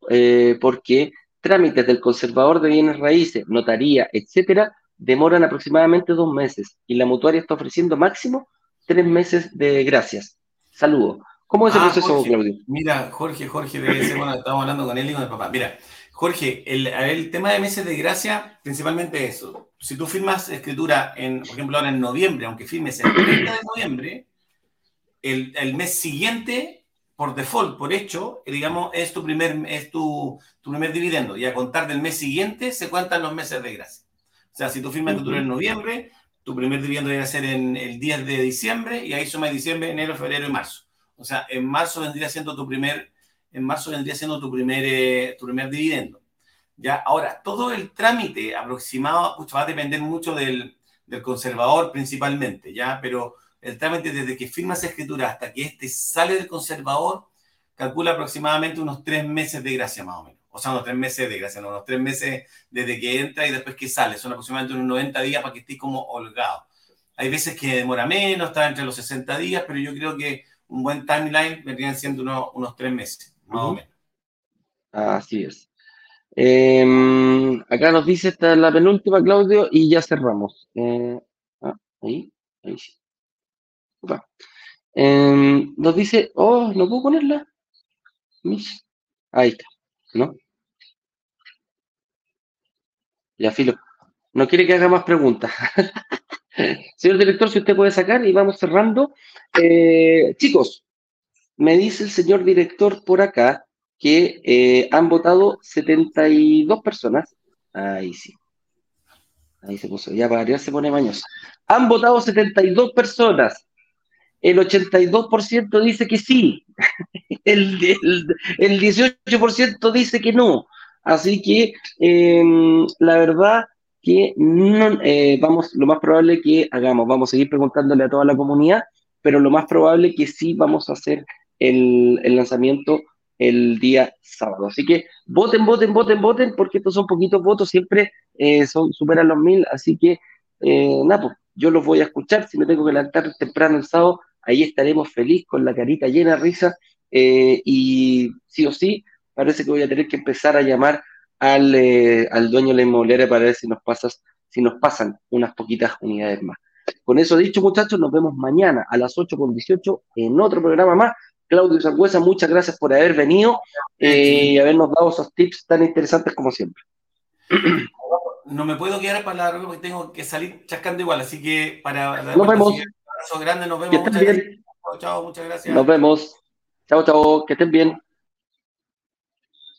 eh, porque trámites del conservador de bienes raíces, notaría, etcétera, demoran aproximadamente dos meses y la mutuaria está ofreciendo máximo tres meses de gracias. Saludos. ¿Cómo es el ah, proceso, Claudio? Mira, Jorge, Jorge, debe ser, bueno, estamos hablando con él y con el papá. Mira, Jorge, el, el tema de meses de gracia, principalmente eso. Si tú firmas escritura, en, por ejemplo, ahora en noviembre, aunque firmes el 30 de noviembre, el, el, mes siguiente, por default, por hecho, digamos, es tu primer, es tu, tu primer dividendo. Y a contar del mes siguiente se cuentan los meses de gracia. O sea, si tú firmas tu en noviembre, tu primer dividendo debe ser en el 10 de diciembre y ahí suma diciembre, enero, febrero y marzo. O sea, en marzo vendría siendo tu primer, en marzo vendría siendo tu primer, eh, tu primer dividendo. Ya, ahora, todo el trámite aproximado va a depender mucho del, del conservador principalmente, ¿ya? Pero el trámite desde que firmas escritura hasta que este sale del conservador, calcula aproximadamente unos tres meses de gracia más o menos. O sea, unos tres meses de gracia, no, unos tres meses desde que entra y después que sale. Son aproximadamente unos 90 días para que esté como holgado. Hay veces que demora menos, está entre los 60 días, pero yo creo que un buen timeline vendrían siendo unos, unos tres meses, más o menos. Así es. Em, acá nos dice esta la penúltima, Claudio, y ya cerramos. Eh, ah, ahí, ahí sí. Em, nos dice, oh, no puedo ponerla. Ahí está, ¿no? Ya, filo. No quiere que haga más preguntas. Señor director, si usted puede sacar y vamos cerrando. Eh, chicos, me dice el señor director por acá que eh, han votado 72 personas. Ahí sí. Ahí se puso. Ya para se pone mañoso. Han votado 72 personas el 82% dice que sí, el, el, 18% dice que no. Así que em, la verdad que no, eh, vamos, lo más probable que hagamos, vamos a seguir preguntándole a toda la comunidad, pero lo más probable que sí vamos a hacer el, lanzamiento el día sábado. Así que voten, voten, voten, voten, porque estos son poquitos votos, siempre eh, son, superan los mil, así que eh, nada, pues, yo los voy a escuchar, si me tengo que levantar temprano el sábado, ahí estaremos feliz con la carita llena de risa eh, y sí o sí, parece que voy a tener que empezar a llamar al, eh, al dueño de la inmobiliaria para ver si nos, pasas, si nos pasan unas poquitas unidades más. Con eso dicho, muchachos, nos vemos mañana a las 8.18 en otro programa más. Claudio Sangüesa, muchas gracias por haber venido eh, y habernos dado esos tips tan interesantes como siempre. No me puedo quedar para la porque tengo que salir chascando igual, así que para... Nos vemos abrazo grande, nos vemos. muchas Gracias. Chao, muchas gracias. Nos vemos. Chao, chao, que estén bien.